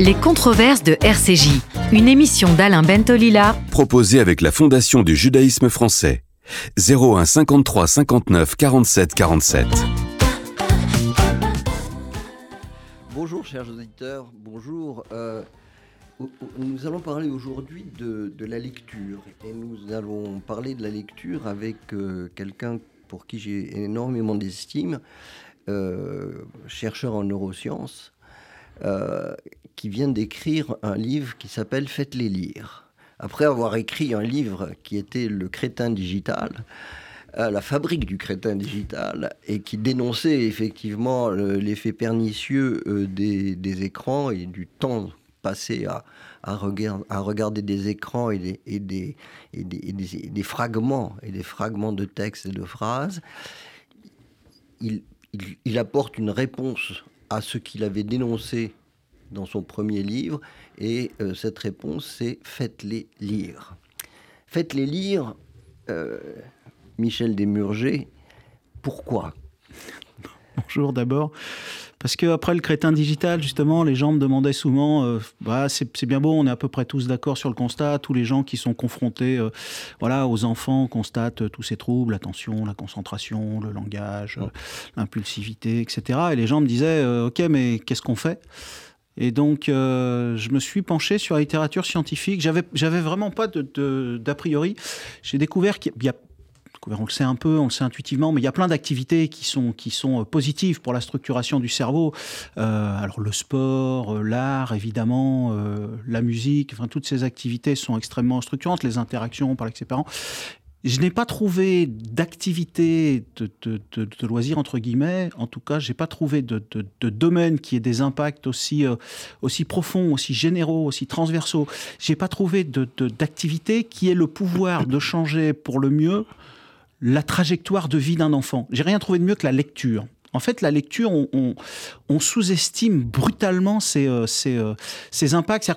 Les controverses de RCJ, une émission d'Alain Bentolila, proposée avec la Fondation du judaïsme français. 01 53 59 47 47. Bonjour chers auditeurs, bonjour. Euh, nous allons parler aujourd'hui de, la lecture et nous allons parler de la lecture avec euh, quelqu'un pour qui j'ai énormément d'estime, euh, chercheur en neurosciences, euh, qui vient d'écrire un livre qui s'appelle Faites-les lire. Après avoir écrit un livre qui était Le crétin digital, euh, la fabrique du crétin digital, et qui dénonçait effectivement l'effet pernicieux des, écrans et du temps passé à, à, regarder des écrans et des, et des, des, fragments, et des fragments de textes et de phrases. Il, il, apporte une réponse à ce qu'il avait dénoncé dans son premier livre, et euh, cette réponse, c'est faites-les lire. Faites-les lire, euh, Michel Desmurger, pourquoi? Bonjour d'abord. Parce qu'après le crétin digital, justement, les gens me demandaient souvent, euh, bah, c'est bien beau, on est à peu près tous d'accord sur le constat, tous les gens qui sont confrontés euh, voilà, aux enfants constatent euh, tous ces troubles, l'attention, la concentration, le langage, l'impulsivité, etc. Et les gens me disaient, ok, mais qu'est-ce qu'on fait? Et donc, je me suis penché sur la littérature scientifique. J'avais, j'avais vraiment pas d'a priori. J'ai découvert qu'il y a on le sait un peu, on le sait intuitivement, mais il y a plein d'activités qui sont, qui sont euh, positives pour la structuration du cerveau. Euh, alors le sport, euh, l'art, évidemment, la musique, enfin toutes ces activités sont extrêmement structurantes, les interactions par ses parents. Je n'ai pas trouvé d'activité de, de, entre guillemets. En tout cas, j'ai pas trouvé de, domaine qui ait des impacts aussi, aussi profonds, aussi généraux, aussi transversaux. J'ai pas trouvé d'activité qui ait le pouvoir de changer pour le mieux la trajectoire de vie d'un enfant. J'ai rien trouvé de mieux que la lecture. En fait, la lecture, on, sous-estime brutalement ses, euh, euh, impacts.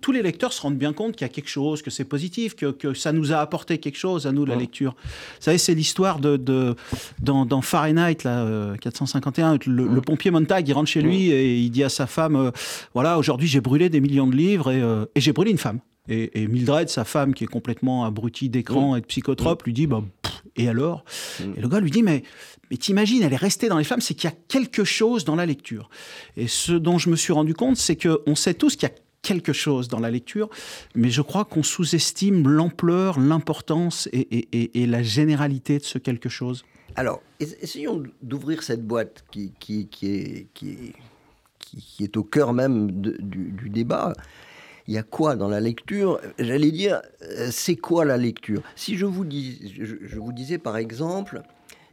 tous les lecteurs se rendent bien compte qu'il y a quelque chose, que c'est positif, que, ça nous a apporté quelque chose à nous, la lecture. Vous savez, c'est l'histoire de, dans, Fahrenheit là, 451, euh, le, pompier Montag, il rentre chez lui et il dit à sa femme, voilà, aujourd'hui j'ai brûlé des millions de livres et j'ai brûlé une femme. Et, Mildred, sa femme, qui est complètement abrutie d'écran et de psychotrope, lui dit bah, Et alors mm. Et le gars lui dit Mais, mais t'imagines, elle est restée dans les flammes, c'est qu'il y a quelque chose dans la lecture. Et ce dont je me suis rendu compte, c'est qu'on sait tous qu'il y a quelque chose dans la lecture, mais je crois qu'on sous-estime l'ampleur, l'importance et, la généralité de ce quelque chose. Alors, essayons d'ouvrir cette boîte qui, qui, est, qui, qui, est au cœur même du, du, débat il y a quoi dans la lecture? J'allais dire, euh, c'est quoi la lecture? Si je vous, dis, je, vous disais par exemple,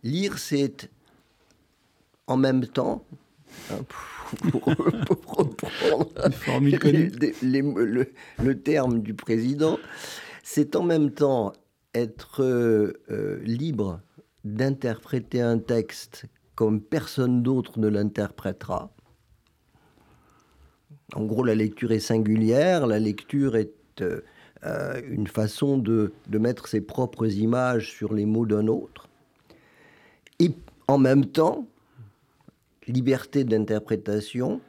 lire c'est en même temps, hein, pour, reprendre le, terme du président, c'est en même temps être euh, libre d'interpréter un texte comme personne d'autre ne l'interprétera en gros, la lecture est singulière, la lecture est euh, euh, une façon de, mettre ses propres images sur les mots d'un autre. Et en même temps, liberté d'interprétation,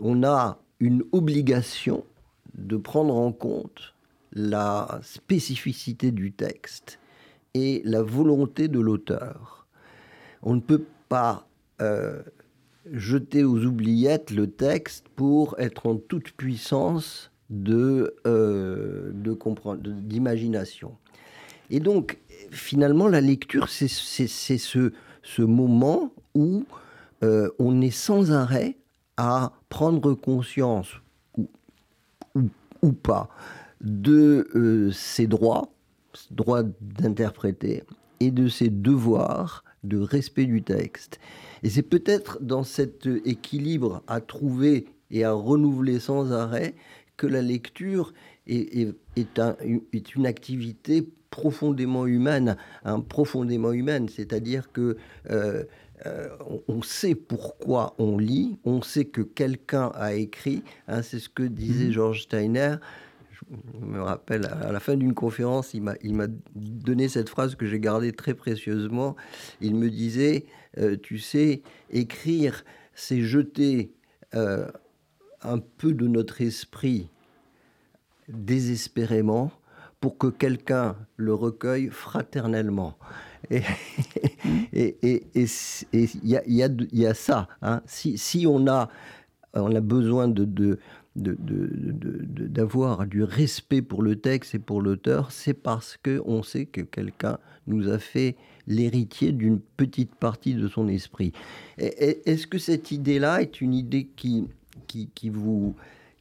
on a une obligation de prendre en compte la spécificité du texte et la volonté de l'auteur. On ne peut pas euh, jeter aux oubliettes le texte pour être en toute puissance de, euh, d'imagination. Et donc, finalement, la lecture, c'est, ce, moment où euh, on est sans arrêt à prendre conscience, ou, ou, pas, de euh, ses droits, droits d'interpréter, et de ses devoirs de respect du texte. Et c'est peut-être dans cet équilibre à trouver et à renouveler sans arrêt que la lecture est, est, une activité profondément humaine, hein, profondément humaine, c'est-à-dire que euh, euh, on sait pourquoi on lit, on sait que quelqu'un a écrit, hein, c'est ce que disait mmh. George Steiner, je me rappelle, à la fin d'une conférence, il m'a donné cette phrase que j'ai gardée très précieusement. Il me disait, euh, tu sais, écrire, c'est jeter euh, un peu de notre esprit désespérément pour que quelqu'un le recueille fraternellement. Et il y, a, ça. Hein. Si, on, a, on a besoin de d'avoir du respect pour le texte et pour l'auteur, c'est parce qu'on sait que quelqu'un nous a fait l'héritier d'une petite partie de son esprit. Est-ce que cette idée-là est une idée qui, qui, qui, vous,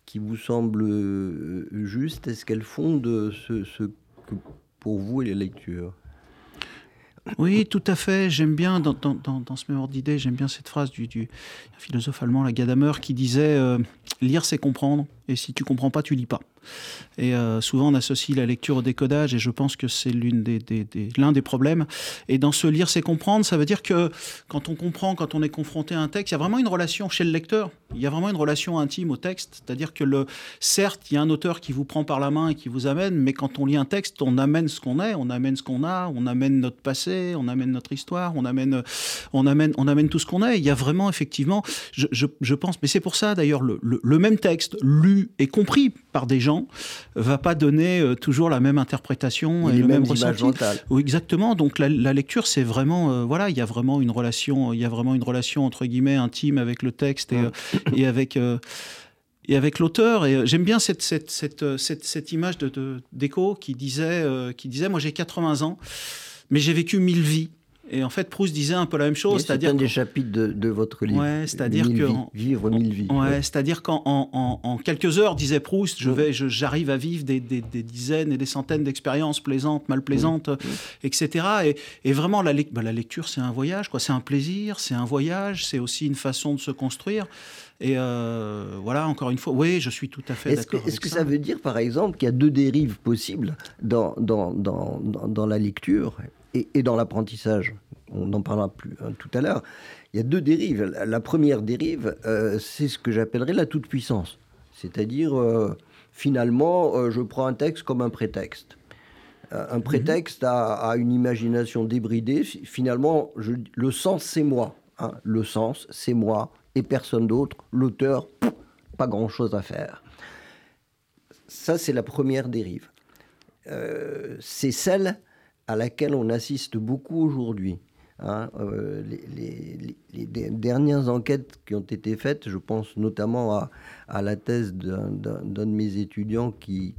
qui vous semble euh, juste? Est-ce qu'elle fonde ce, ce que pour vous est la lecture oui, tout à fait. J'aime bien, dans, ce même ordre j'aime bien cette phrase du, du philosophe allemand, la Gadamer, qui disait euh, Lire, c'est comprendre, et si tu comprends pas, tu lis pas. Et euh, souvent, on associe la lecture au décodage, et je pense que c'est l'un des, problèmes. Et dans ce lire, c'est comprendre, ça veut dire que quand on comprend, quand on est confronté à un texte, il y a vraiment une relation chez le lecteur. Il y a vraiment une relation intime au texte. C'est-à-dire que, certes, il y a un auteur qui vous prend par la main et qui vous amène, mais quand on lit un texte, on amène ce qu'on est, on amène ce qu'on a, on amène notre passé, on amène notre histoire, on amène, on amène, on amène tout ce qu'on est. Il y a vraiment, effectivement, je, pense, mais c'est pour ça d'ailleurs, le, le même texte lu et compris par des gens va pas donner euh, toujours la même interprétation et, le même ressenti. Oui, exactement. Donc la, lecture, c'est vraiment euh, voilà, il y a vraiment une relation, il y a vraiment une relation entre guillemets intime avec le texte et, euh, et avec et avec l'auteur. Et j'aime bien cette, cette, cette, cette, image de, d'écho qui disait, qui disait, moi j'ai 80 ans, mais j'ai vécu mille vies. Et en fait, Proust disait un peu la même chose. C'est un des chapitres de, votre livre. Ouais, c'est-à-dire que vivre mille vies. Ouais, c'est-à-dire qu'en en, quelques heures, disait Proust, je vais, j'arrive à vivre des, dizaines et des centaines d'expériences plaisantes, mal plaisantes, etc. Et, vraiment, la, bah, la lecture, c'est un voyage, quoi. C'est un plaisir, c'est un voyage, c'est aussi une façon de se construire. Et euh, voilà, encore une fois, oui, je suis tout à fait d'accord. Est-ce que ça. veut dire, par exemple, qu'il y a deux dérives possibles dans, dans, dans, dans la lecture? Et, dans l'apprentissage, on en parlera plus hein, tout à l'heure, il y a deux dérives. La première dérive, euh, c'est ce que j'appellerais la toute-puissance. C'est-à-dire, euh, finalement, euh, je prends un texte comme un prétexte. un prétexte à, une imagination débridée. Finalement, le sens, c'est moi. Hein. Le sens, c'est moi et personne d'autre. L'auteur, pas grand-chose à faire. Ça, c'est la première dérive. c'est celle à laquelle on assiste beaucoup aujourd'hui. Hein, euh, les, dernières enquêtes qui ont été faites, je pense notamment à, la thèse d'un de mes étudiants qui,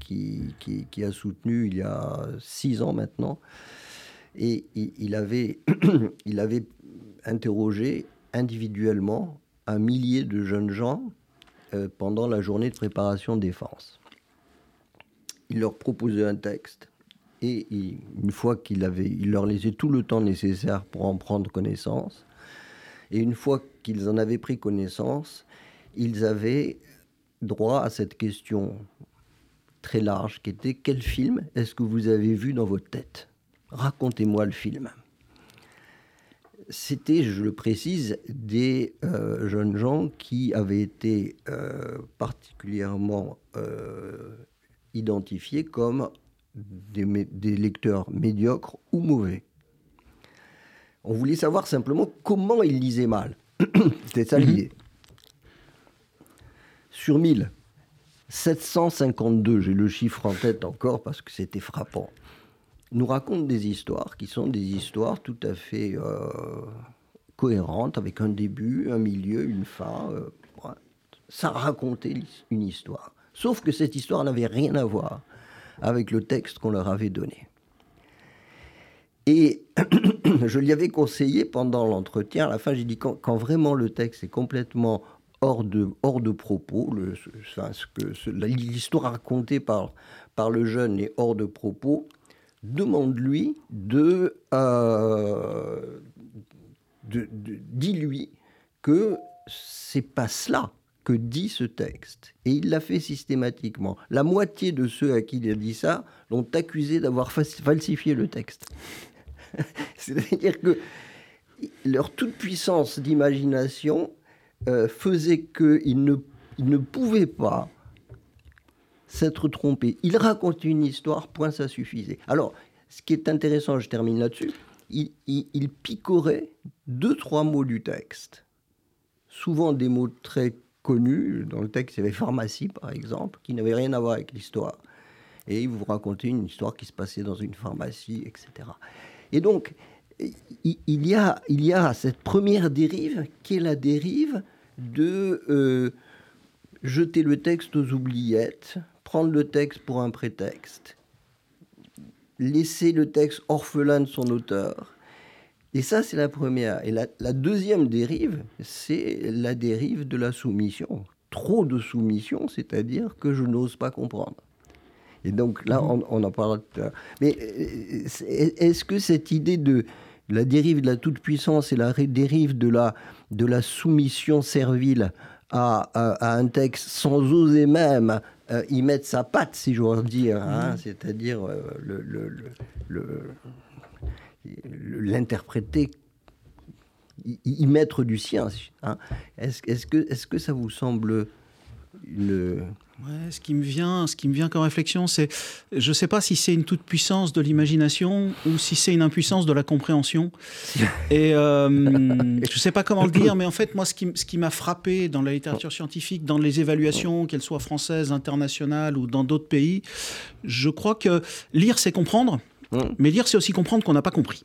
a soutenu il y a six ans maintenant, et il, avait, il avait interrogé individuellement un millier de jeunes gens euh, pendant la journée de préparation défense. Il leur proposait un texte et une fois qu'il avait, il leur laissait tout le temps nécessaire pour en prendre connaissance. Et une fois qu'ils en avaient pris connaissance, ils avaient droit à cette question très large qui était quel film est-ce que vous avez vu dans votre tête? Racontez-moi le film. C'était, je le précise, des euh, jeunes gens qui avaient été euh, particulièrement euh, identifiés comme des, lecteurs médiocres ou mauvais. On voulait savoir simplement comment ils lisaient mal. C'était ça mhm. l'idée. Sur 1000, 752, j'ai le chiffre en tête encore parce que c'était frappant, nous racontent des histoires qui sont des histoires tout à fait euh, cohérentes, avec un début, un milieu, une fin. Euh, ça racontait une histoire. Sauf que cette histoire n'avait rien à voir avec le texte qu'on leur avait donné. Et je lui avais conseillé pendant l'entretien, à la fin, j'ai dit quand, vraiment le texte est complètement hors de, hors de propos, l'histoire racontée par, par le jeune est hors de propos, demande-lui de, euh, dis-lui que c'est pas cela que dit ce texte. Et il l'a fait systématiquement. La moitié de ceux à qui il a dit ça l'ont accusé d'avoir falsifié le texte. C'est-à-dire que leur toute-puissance d'imagination euh, faisait qu'ils ne, ne pouvaient pas s'être trompés. Il racontait une histoire, point, ça suffisait. Alors, ce qui est intéressant, je termine là-dessus, il picorait deux, trois mots du texte. Souvent des mots très connu. Dans le texte, il y avait pharmacie, par exemple, qui n'avait rien à voir avec l'histoire. Et il vous racontait une histoire qui se passait dans une pharmacie, etc. Et donc, il y a, il y a cette première dérive qui est la dérive de euh, jeter le texte aux oubliettes, prendre le texte pour un prétexte, laisser le texte orphelin de son auteur. Et ça, c'est la première. Et la, deuxième dérive, c'est la dérive de la soumission. Trop de soumission, c'est-à-dire que je n'ose pas comprendre. Et donc là, mhm. on, en parlera tout à l'heure. Mais euh, est-ce que cette idée de la dérive de la toute-puissance et la dérive de la, de la soumission servile à, un texte sans oser même euh, y mettre sa patte, si j'ose dire, hein, mmh. c'est-à-dire euh, l'interpréter, y, mettre du sien. Hein. Est-ce est que, est que ça vous semble une Ouais, ce qui me vient, ce qui me vient comme réflexion, c'est, je ne sais pas si c'est une toute puissance de l'imagination ou si c'est une impuissance de la compréhension. Et euh, je ne sais pas comment le dire, mais en fait, moi, ce qui, ce qui m'a frappé dans la littérature scientifique, dans les évaluations, qu'elles soient françaises, internationales ou dans d'autres pays, je crois que lire, c'est comprendre, mmh. mais lire, c'est aussi comprendre qu'on n'a pas compris.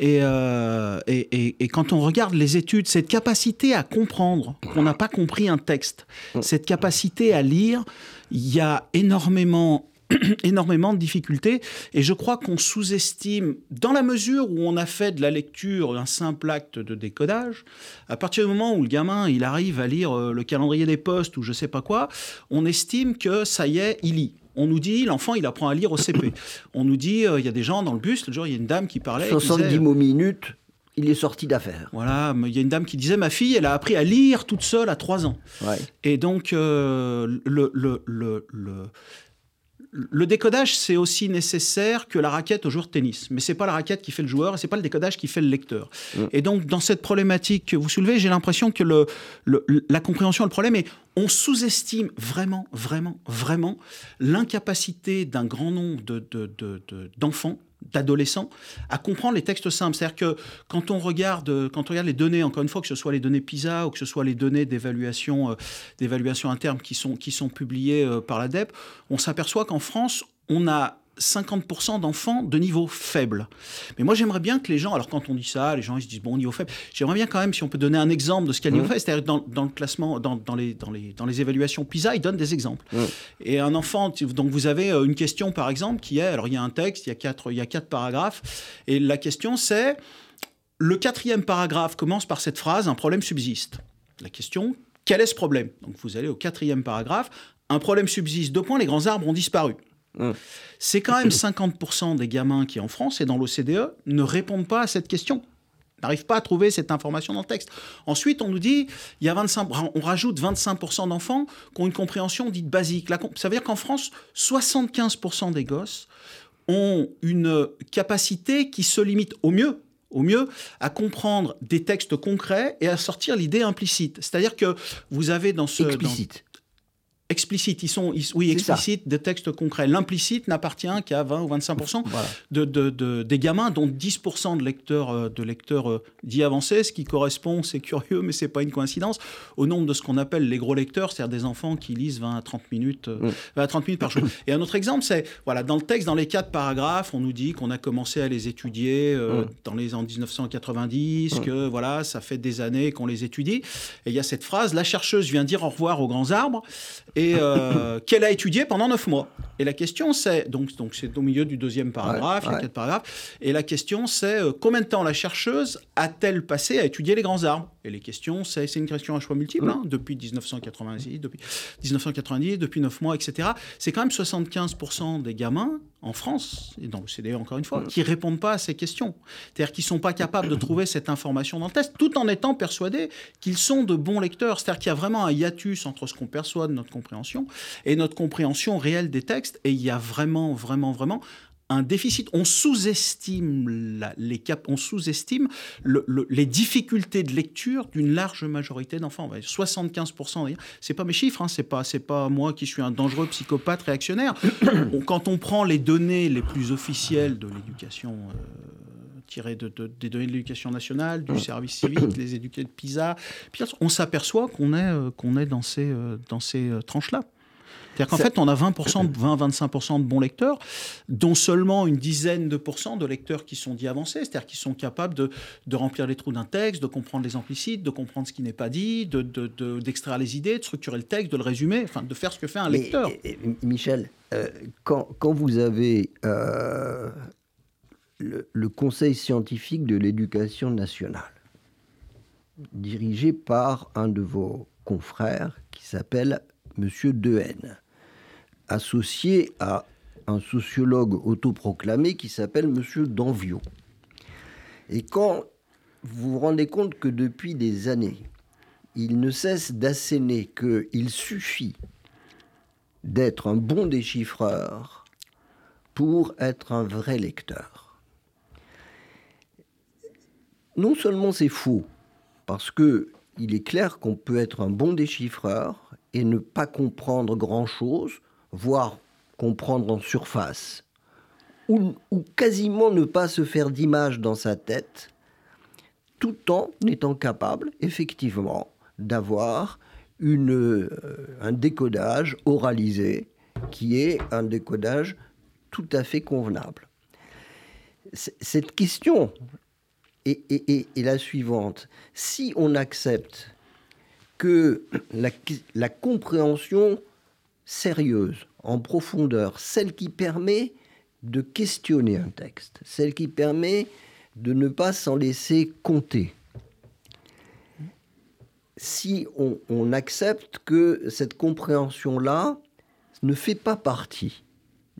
Euh, et, et, quand on regarde les études, cette capacité à comprendre qu'on n'a pas compris un texte, cette capacité à lire, il y a énormément énormément de difficultés et je crois qu'on sous-estime dans la mesure où on a fait de la lecture un simple acte de décodage à partir du moment où le gamin il arrive à lire euh, le calendrier des postes ou je sais pas quoi on estime que ça y est il lit on nous dit, l'enfant, il apprend à lire au CP. On nous dit, euh, il y a des gens dans le bus, le jour, il y a une dame qui parlait. 70 mots minutes, il est sorti d'affaire. Voilà, il y a une dame qui disait, ma fille, elle a appris à lire toute seule à 3 ans. Et donc, euh, le, le, le, le décodage, c'est aussi nécessaire que la raquette au joueur de tennis. Mais c'est pas la raquette qui fait le joueur et c'est pas le décodage qui fait le lecteur. Mm. Et donc, dans cette problématique que vous soulevez, j'ai l'impression que le, la compréhension, le problème est on sous-estime vraiment, vraiment, vraiment l'incapacité d'un grand nombre d'enfants de, d'adolescents à comprendre les textes simples. C'est-à-dire que quand on regarde, quand on regarde les données, encore une fois, que ce soit les données PISA ou que ce soit les données d'évaluation, euh, d'évaluation interne qui sont, qui sont publiées euh, par l'ADEP, on s'aperçoit qu'en France, on a 50% d'enfants de niveau faible. Mais moi, j'aimerais bien que les gens, alors quand on dit ça, les gens ils se disent, bon, niveau faible, j'aimerais bien quand même, si on peut donner un exemple de ce qu'est le niveau faible, c'est-à-dire dans, dans, le classement, dans, dans, les, dans, les, dans les évaluations PISA, ils donnent des exemples. Et un enfant, donc vous avez euh, une question, par exemple, qui est, alors il y a un texte, il y a quatre, il y a quatre paragraphes, et la question c'est, le quatrième paragraphe commence par cette phrase, un problème subsiste. La question, quel est ce problème? Donc vous allez au quatrième paragraphe, un problème subsiste, deux points, les grands arbres ont disparu. Hum. C'est quand même 50% des gamins qui, en France et dans l'OCDE, ne répondent pas à cette question n'arrivent pas à trouver cette information dans le texte. Ensuite, on nous dit, il y a 25, on rajoute 25% d'enfants qui ont une compréhension dite basique. Ça veut dire qu'en France, 75% des gosses ont une capacité qui se limite au mieux au mieux à comprendre des textes concrets et à sortir l'idée implicite. C'est-à-dire que vous avez dans ce... Explicite explicites. Ils sont, oui, explicites des textes concrets. L'implicite n'appartient qu'à 20 ou 25 de, de, des gamins, dont 10 de lecteurs, euh, de lecteurs euh, dits avancés, ce qui correspond, c'est curieux, mais c'est pas une coïncidence, au nombre de ce qu'on appelle les gros lecteurs, c'est-à-dire des enfants qui lisent 20 à 30 minutes, 20 euh, à 30 minutes par jour. Et un autre exemple, c'est, voilà, dans le texte, dans les quatre paragraphes, on nous dit qu'on a commencé à les étudier dans les en 1990, que voilà, ça fait des années qu'on les étudie. Et il y a cette phrase, la chercheuse vient dire au revoir aux grands arbres et euh, qu'elle a étudié pendant neuf mois. Et la question c'est, donc donc c'est au milieu du deuxième paragraphe, il y a quatre paragraphes, et la question c'est euh, combien de temps la chercheuse a-t-elle passé à étudier les grands arbres? Et les questions, c'est une question à choix multiple, hein, depuis 1990, depuis 1990, depuis neuf mois, etc. C'est quand même 75% des gamins en France, et dans le CDE encore une fois, qui répondent pas à ces questions. C'est-à-dire qu'ils sont pas capables de trouver cette information dans le test, tout en étant persuadés qu'ils sont de bons lecteurs. C'est-à-dire qu'il y a vraiment un hiatus entre ce qu'on perçoit de notre compréhension et notre compréhension réelle des textes, et il y a vraiment, vraiment, vraiment un déficit. On sous-estime les cap on sous-estime les difficultés de lecture d'une large majorité d'enfants. 75%. C'est pas mes chiffres, hein, c'est pas c'est pas moi qui suis un dangereux psychopathe réactionnaire. Quand on prend les données les plus officielles de l'éducation. Euh, tirés de, des données de l'éducation nationale, du service civique, les éduqués de PISA. On s'aperçoit qu'on est, qu'on est dans ces, dans ces tranches-là. C'est-à-dire qu'en fait, on a 20%, 20-25% de bons lecteurs, dont seulement une dizaine de pourcents de lecteurs qui sont dits avancés, c'est-à-dire qui sont capables de, de, remplir les trous d'un texte, de comprendre les implicites, de comprendre ce qui n'est pas dit, d'extraire de, les idées, de structurer le texte, de le résumer, enfin, de faire ce que fait un lecteur. Michel, euh, quand, quand, vous avez euh, le, le Conseil scientifique de l'éducation nationale, dirigé par un de vos confrères qui s'appelle Monsieur Dehaene, associé à un sociologue autoproclamé qui s'appelle M. Danvio. Et quand vous vous rendez compte que depuis des années, il ne cesse d'asséner qu'il suffit d'être un bon déchiffreur pour être un vrai lecteur. Non seulement c'est faux, parce que il est clair qu'on peut être un bon déchiffreur et ne pas comprendre grand-chose, voire comprendre en surface, ou, quasiment ne pas se faire d'image dans sa tête, tout en étant capable, effectivement, d'avoir euh, un décodage oralisé qui est un décodage tout à fait convenable. Cette question est, la suivante. Si on accepte que la compréhension sérieuse, en profondeur, celle qui permet de questionner un texte, celle qui permet de ne pas s'en laisser compter. Si on, accepte que cette compréhension-là ne fait pas partie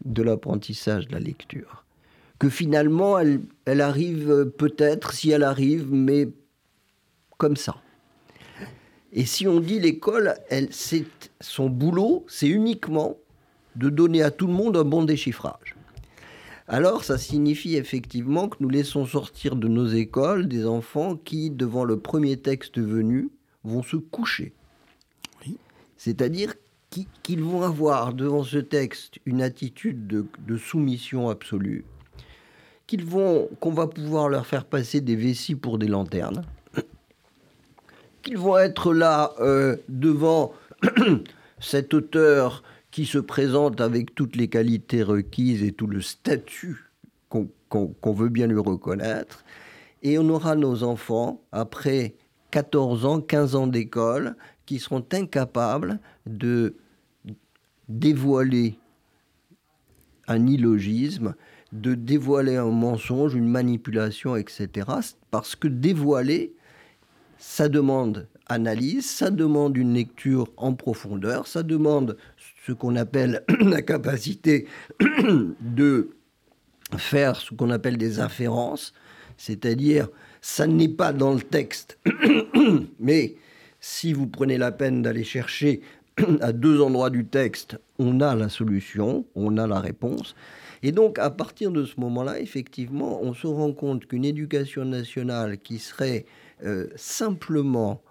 de l'apprentissage de la lecture, que finalement elle, arrive peut-être, si elle arrive, mais comme ça. Et si on dit l'école, elle, c'est son boulot, c'est uniquement de donner à tout le monde un bon déchiffrage. Alors, ça signifie effectivement que nous laissons sortir de nos écoles des enfants qui, devant le premier texte venu, vont se coucher. C'est-à-dire qu'ils vont avoir devant ce texte une attitude de, de soumission absolue, qu'ils vont, qu'on va pouvoir leur faire passer des vessies pour des lanternes, qu'ils vont être là euh, devant cet auteur qui se présente avec toutes les qualités requises et tout le statut qu'on veut bien lui reconnaître. Et on aura nos enfants, après 14 ans, 15 ans d'école, qui seront incapables de dévoiler un illogisme, de dévoiler un mensonge, une manipulation, etc. Parce que dévoiler, ça demande analyse, ça demande une lecture en profondeur, ça demande ce qu'on appelle la capacité de faire ce qu'on appelle des inférences, c'est-à-dire ça n'est pas dans le texte, mais si vous prenez la peine d'aller chercher à deux endroits du texte, on a la solution, on a la réponse. Et donc, à partir de ce moment-là, effectivement, on se rend compte qu'une éducation nationale qui serait euh, simplement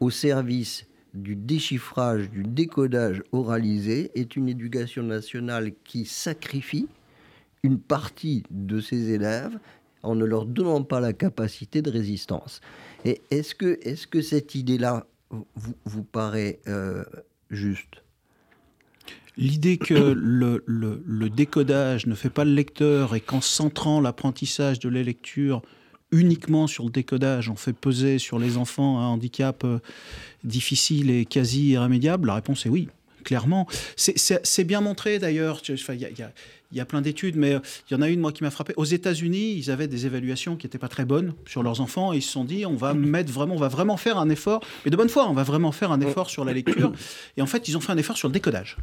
au service du déchiffrage, du décodage oralisé est une éducation nationale qui sacrifie une partie de ses élèves en ne leur donnant pas la capacité de résistance. Et est-ce que, est -ce que cette idée-là vous, vous, paraît euh, juste? L'idée que le, le, le, décodage ne fait pas le lecteur et qu'en centrant l'apprentissage de la lecture uniquement sur le décodage, on fait peser sur les enfants un handicap euh, difficile et quasi irrémédiable? La réponse est oui, clairement. C'est bien montré d'ailleurs. Il y a plein d'études, mais euh, il y en a une, moi, qui m'a frappé. Aux États-Unis, ils avaient des évaluations qui n'étaient pas très bonnes sur leurs enfants, et ils se sont dit, on va mettre vraiment, on va vraiment faire un effort, mais de bonne foi, on va vraiment faire un effort sur la lecture. Et en fait, ils ont fait un effort sur le décodage.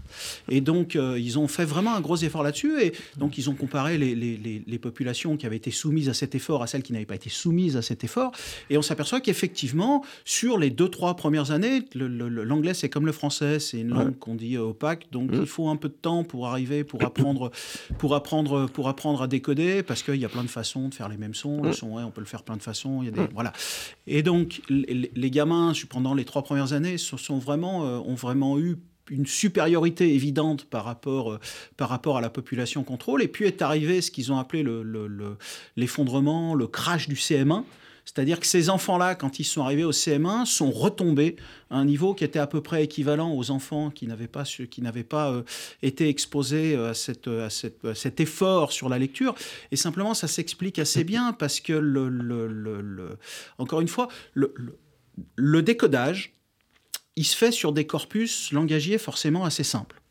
Et donc, euh, ils ont fait vraiment un gros effort là-dessus, et donc ils ont comparé les, les, les, populations qui avaient été soumises à cet effort à celles qui n'avaient pas été soumises à cet effort, et on s'aperçoit qu'effectivement, sur les deux, trois premières années, l'anglais, c'est comme le français, c'est une langue qu'on dit opaque, donc il faut un peu de temps pour arriver, pour apprendre pour apprendre, pour apprendre à décoder, parce qu'il y a plein de façons de faire les mêmes sons. Le son, ouais, on peut le faire plein de façons. Il y a des, voilà. Et donc, les, gamins, pendant les trois premières années, sont vraiment, euh, ont vraiment eu une supériorité évidente par rapport, euh, par rapport à la population contrôle. Et puis est arrivé ce qu'ils ont appelé l'effondrement, le, le, crash du CM1. C'est-à-dire que ces enfants-là, quand ils sont arrivés au CM1, sont retombés à un niveau qui était à peu près équivalent aux enfants qui n'avaient pas, qui n'avaient pas euh, été exposés à, cette, à, cette, à, cet effort sur la lecture. Et simplement, ça s'explique assez bien parce que, le, le encore une fois, le décodage, il se fait sur des corpus langagiers forcément assez simples.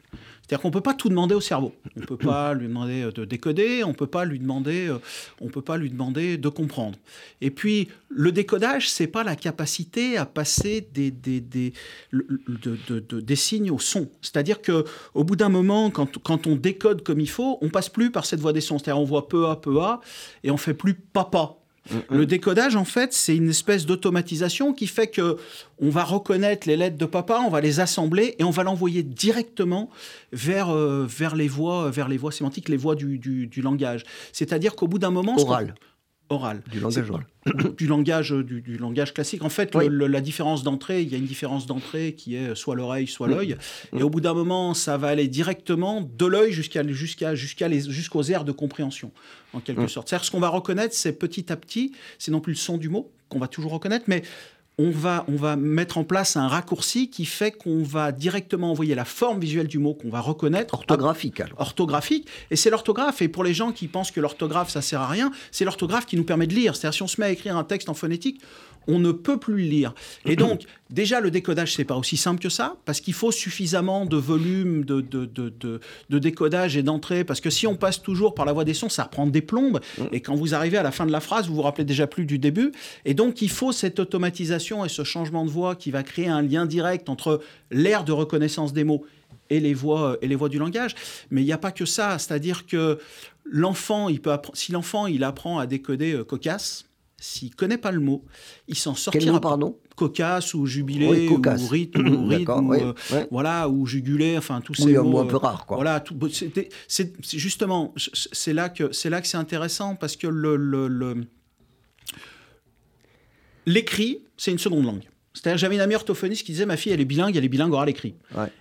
C'est-à-dire qu'on ne peut pas tout demander au cerveau. On ne peut pas lui demander euh, de décoder, on ne peut pas lui demander, euh, on peut pas lui demander de comprendre. Et puis, le décodage, c'est pas la capacité à passer des, des, des, de, des signes au son. C'est-à-dire qu'au bout d'un moment, quand, quand, on décode comme il faut, on passe plus par cette voie des sons. C'est-à-dire on voit peu à peu à et on fait plus papa le décodage, en fait, c'est une espèce d'automatisation qui fait que on va reconnaître les lettres de papa, on va les assembler et on va l'envoyer directement vers, euh, vers, les voix, vers les voix sémantiques, les voix du, du, langage. C'est-à-dire qu'au bout d'un moment... Oral. Du langage oral. Du langage, du, du, langage classique. En fait, la différence d'entrée, il y a une différence d'entrée qui est soit l'oreille, soit l'œil. Et au bout d'un moment, ça va aller directement de l'œil jusqu'à jusqu'à jusqu'à jusqu'aux aires de compréhension, en quelque sorte. C'est-à-dire ce qu'on va reconnaître, c'est petit à petit, c'est non plus le son du mot qu'on va toujours reconnaître, mais on va, on va mettre en place un raccourci qui fait qu'on va directement envoyer la forme visuelle du mot qu'on va reconnaître. Orthographique alors. Orthographique. Et c'est l'orthographe. Et pour les gens qui pensent que l'orthographe, ça sert à rien, c'est l'orthographe qui nous permet de lire. C'est-à-dire si on se met à écrire un texte en phonétique, on ne peut plus le lire. Et donc, déjà, le décodage, c'est pas aussi simple que ça, parce qu'il faut suffisamment de volume de, de, de, de décodage et d'entrée, parce que si on passe toujours par la voie des sons, ça reprend des plombes, et quand vous arrivez à la fin de la phrase, vous vous rappelez déjà plus du début, et donc il faut cette automatisation et ce changement de voix qui va créer un lien direct entre l'air de reconnaissance des mots et les voix, et les voix du langage. Mais il n'y a pas que ça, c'est-à-dire que l'enfant, il peut si l'enfant il apprend à décoder euh, cocasse, s'il connaît pas le mot, il s'en sortira. Quel mot, pardon? Cocasse ou jubilé ou rythme ou, rythme, ou, euh, voilà ou jugulé, enfin tous ces mots. un mot un peu rare quoi. Voilà, c'est justement c'est là que c'est là que c'est intéressant parce que le l'écrit c'est une seconde langue. C'est-à-dire, j'avais une amie orthophoniste qui disait ma fille, elle est bilingue, elle est bilingue oral écrit.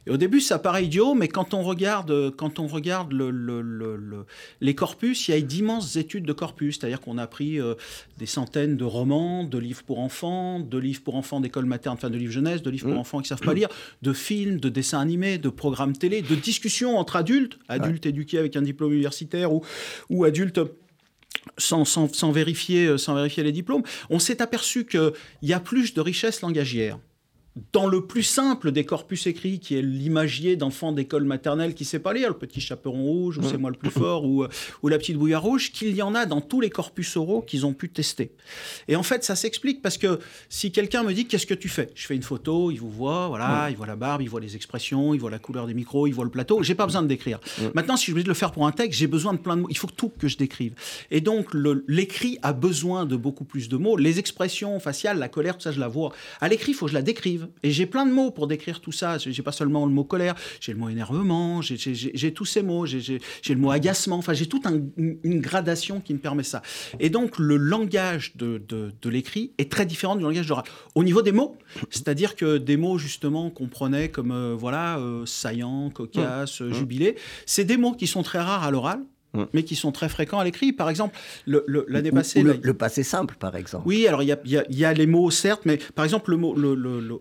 Et au début, ça paraît idiot, mais quand on regarde, quand on regarde le, le, le, les corpus, il y a d'immenses études de corpus. C'est-à-dire qu'on a pris euh, des centaines de romans, de livres pour enfants, de livres pour enfants d'école materne, enfin de livres jeunesse, de livres pour mmh. enfants qui savent pas lire, de films, de dessins animés, de programmes télé, de discussions entre adultes, adultes éduqués avec un diplôme universitaire ou, ou adultes sans, vérifier, euh, vérifier les diplômes, on s'est aperçu qu'il y a plus de richesse langagière dans le plus simple des corpus écrits, qui est l'imagier d'enfant d'école maternelle qui sait pas lire, le petit chaperon rouge, ou c'est moi le plus fort, ou, ou la petite bouillard rouge, qu'il y en a dans tous les corpus oraux qu'ils ont pu tester. Et en fait, ça s'explique parce que si quelqu'un me dit qu'est-ce que tu fais? Je fais une photo, il vous voit, voilà, il voit la barbe, il voit les expressions, il voit la couleur des micros, il voit le plateau. J'ai pas besoin de décrire. Maintenant, si je veux le faire pour un texte, j'ai besoin de plein de mots. Il faut tout que je décrive. Et donc, l'écrit a besoin de beaucoup plus de mots. Les expressions faciales, la colère, tout ça, je la vois. À l'écrit, il faut que je la décrive. Et j'ai plein de mots pour décrire tout ça. J'ai pas seulement le mot colère, j'ai le mot énervement, j'ai tous ces mots, j'ai le mot agacement. Enfin, j'ai toute une gradation qui me permet ça. Et donc, le langage de, de, l'écrit est très différent du langage d'oral. Au niveau des mots, c'est-à-dire que des mots justement qu'on prenait comme euh, voilà euh, saillant, cocasse, mmh. jubilé, c'est des mots qui sont très rares à l'oral Mm. mais qui sont très fréquents à l'écrit. Par exemple, l'année passée... le, passé simple, par exemple. Oui, alors il y a, les mots, certes, mais par exemple, le mot,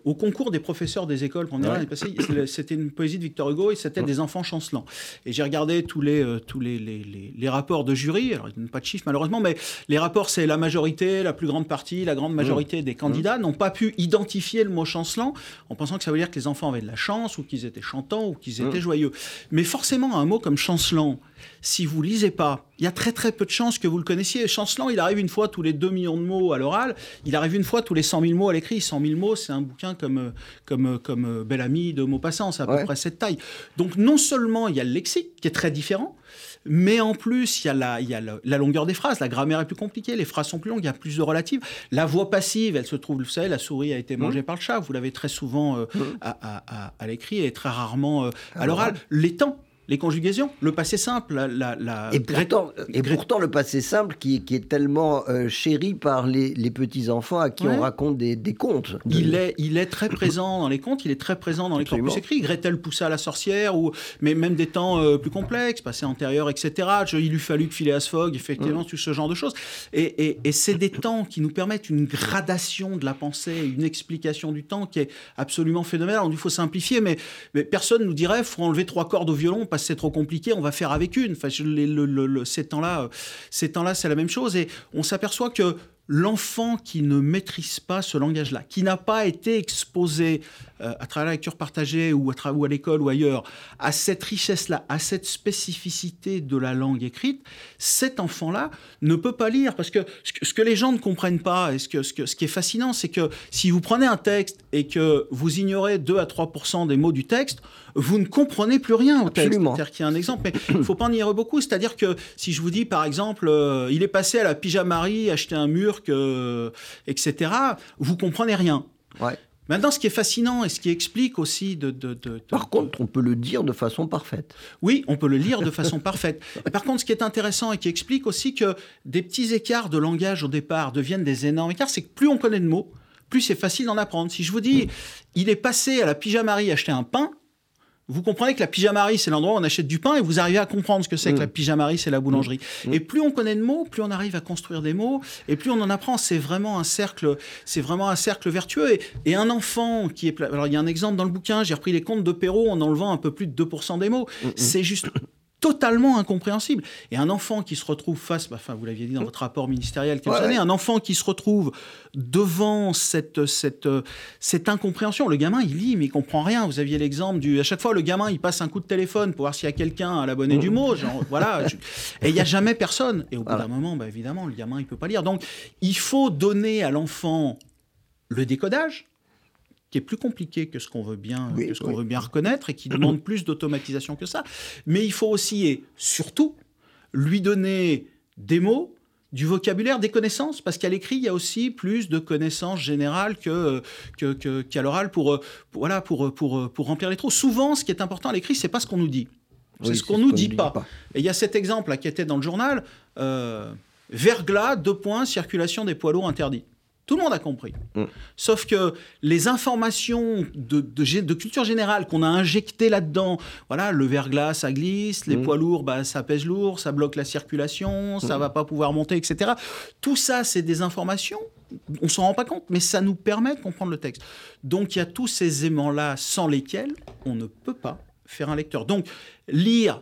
au concours des professeurs des écoles, l'année passée, c'était une poésie de Victor Hugo et c'était mm. des enfants chancelants. Et j'ai regardé tous, les, euh, tous les, les, rapports de jury, alors il n'y a pas de chiffres malheureusement, mais les rapports, c'est la majorité, la plus grande partie, la grande majorité mm. des candidats n'ont pas pu identifier le mot chancelant en pensant que ça veut dire que les enfants avaient de la chance ou qu'ils étaient chantants ou qu'ils étaient joyeux. Mais forcément, un mot comme chancelant, si vous lisez pas, il y a très très peu de chances que vous le connaissiez. Chancelant, il arrive une fois tous les 2 millions de mots à l'oral, il arrive une fois tous les 100 000 mots à l'écrit. 100 000 mots, c'est un bouquin comme, comme, comme Bel Ami de Maupassant, c'est à peu près cette taille. Donc non seulement il y a le lexique qui est très différent, mais en plus, il y a, la, il y a la, longueur des phrases. La grammaire est plus compliquée, les phrases sont plus longues, il y a plus de relatives. La voix passive, elle se trouve, vous savez, la souris a été mangée mmh. par le chat. Vous l'avez très souvent euh, mmh. à, à, à, l'écrit et très rarement euh, à l'oral. Les temps les conjugaisons, le passé simple, la, la, et, pourtant, et pourtant, le passé simple qui, qui est tellement euh, chéri par les, les petits-enfants à qui on raconte des, des contes. Il, est, il est très présent dans les contes, il est très présent dans les corpus écrits. Gretel poussa la sorcière, ou, mais même des temps euh, plus complexes, passé antérieur, etc. il lui fallu que Phileas Fogg, effectivement, mm. tout ce genre de choses. Et, et, et c'est des temps qui nous permettent une gradation de la pensée, une explication du temps qui est absolument phénoménale. Il faut simplifier, mais, mais personne nous dirait faut enlever trois cordes au violon c'est trop compliqué, on va faire avec une. Enfin, le, ces temps-là, ces temps-là, c'est la même chose. Et on s'aperçoit que l'enfant qui ne maîtrise pas ce langage-là, qui n'a pas été exposé euh, à travers la lecture partagée ou à, ou à l'école ou ailleurs à cette richesse-là, à cette spécificité de la langue écrite, cet enfant-là ne peut pas lire. Parce que ce que, les gens ne comprennent pas, et ce, que, ce, ce qui est fascinant, c'est que si vous prenez un texte et que vous ignorez 2 à 3 des mots du texte, vous ne comprenez plus rien au texte. C'est-à-dire qu'il y a un exemple, mais il ne faut pas en dire beaucoup. C'est-à-dire que si je vous dis, par exemple, euh, il est passé à la pyjamarie, acheter un mur, que, etc., vous comprenez rien. Ouais. Maintenant, ce qui est fascinant et ce qui explique aussi de... par contre, on peut le dire de façon parfaite. Oui, on peut le lire de façon parfaite. Et par contre, ce qui est intéressant et qui explique aussi que des petits écarts de langage au départ deviennent des énormes écarts, c'est que plus on connaît de mots, plus c'est facile d'en apprendre. Si je vous dis, il est passé à la pyjamarie acheter un pain, vous comprenez que la pyjamarie, c'est l'endroit où on achète du pain et vous arrivez à comprendre ce que c'est que la mm. pyjamarie, c'est la boulangerie. Mm. Et plus on connaît de mots, plus on arrive à construire des mots et plus on en apprend. C'est vraiment un cercle, c'est vraiment un cercle vertueux. Et, un enfant qui est, alors il y a un exemple dans le bouquin, j'ai repris les contes de Perrault en enlevant un peu plus de 2% des mots. Mm, c'est juste totalement incompréhensible. Et un enfant qui se retrouve face, bah, enfin vous l'aviez dit dans votre rapport ministériel quelques années, un enfant qui se retrouve devant cette, cette, cette incompréhension. Le gamin, il lit, mais il comprend rien. Vous aviez l'exemple du... À chaque fois, le gamin, il passe un coup de téléphone pour voir s'il y a quelqu'un à l'abonné du mot. Genre, voilà. Et il n'y a jamais personne. Et au bout d'un moment, bah, évidemment, le gamin, il peut pas lire. Donc, il faut donner à l'enfant le décodage, qui est plus compliqué que ce qu'on veut bien, que ce qu'on veut bien reconnaître et qui demande plus d'automatisation que ça. Mais il faut aussi et surtout lui donner des mots, du vocabulaire, des connaissances, parce qu'à l'écrit, il y a aussi plus de connaissances générales que, qu'à l'oral pour, voilà, pour, pour, pour remplir les trous. Souvent, ce qui est important à l'écrit, c'est pas ce qu'on nous dit. C'est ce qu'on nous dit pas. Et il y a cet exemple là, qui était dans le journal, euh, verglas, deux points, circulation des poids lourds interdits. Tout le monde a compris. Mm. Sauf que les informations de, de, culture générale qu'on a injectées là-dedans, voilà, le verglas, ça glisse, les mm. poids lourds, bah, ça pèse lourd, ça bloque la circulation, ça mm. va pas pouvoir monter, etc. Tout ça, c'est des informations, on s'en rend pas compte, mais ça nous permet de comprendre le texte. Donc il y a tous ces aimants-là sans lesquels on ne peut pas faire un lecteur. Donc lire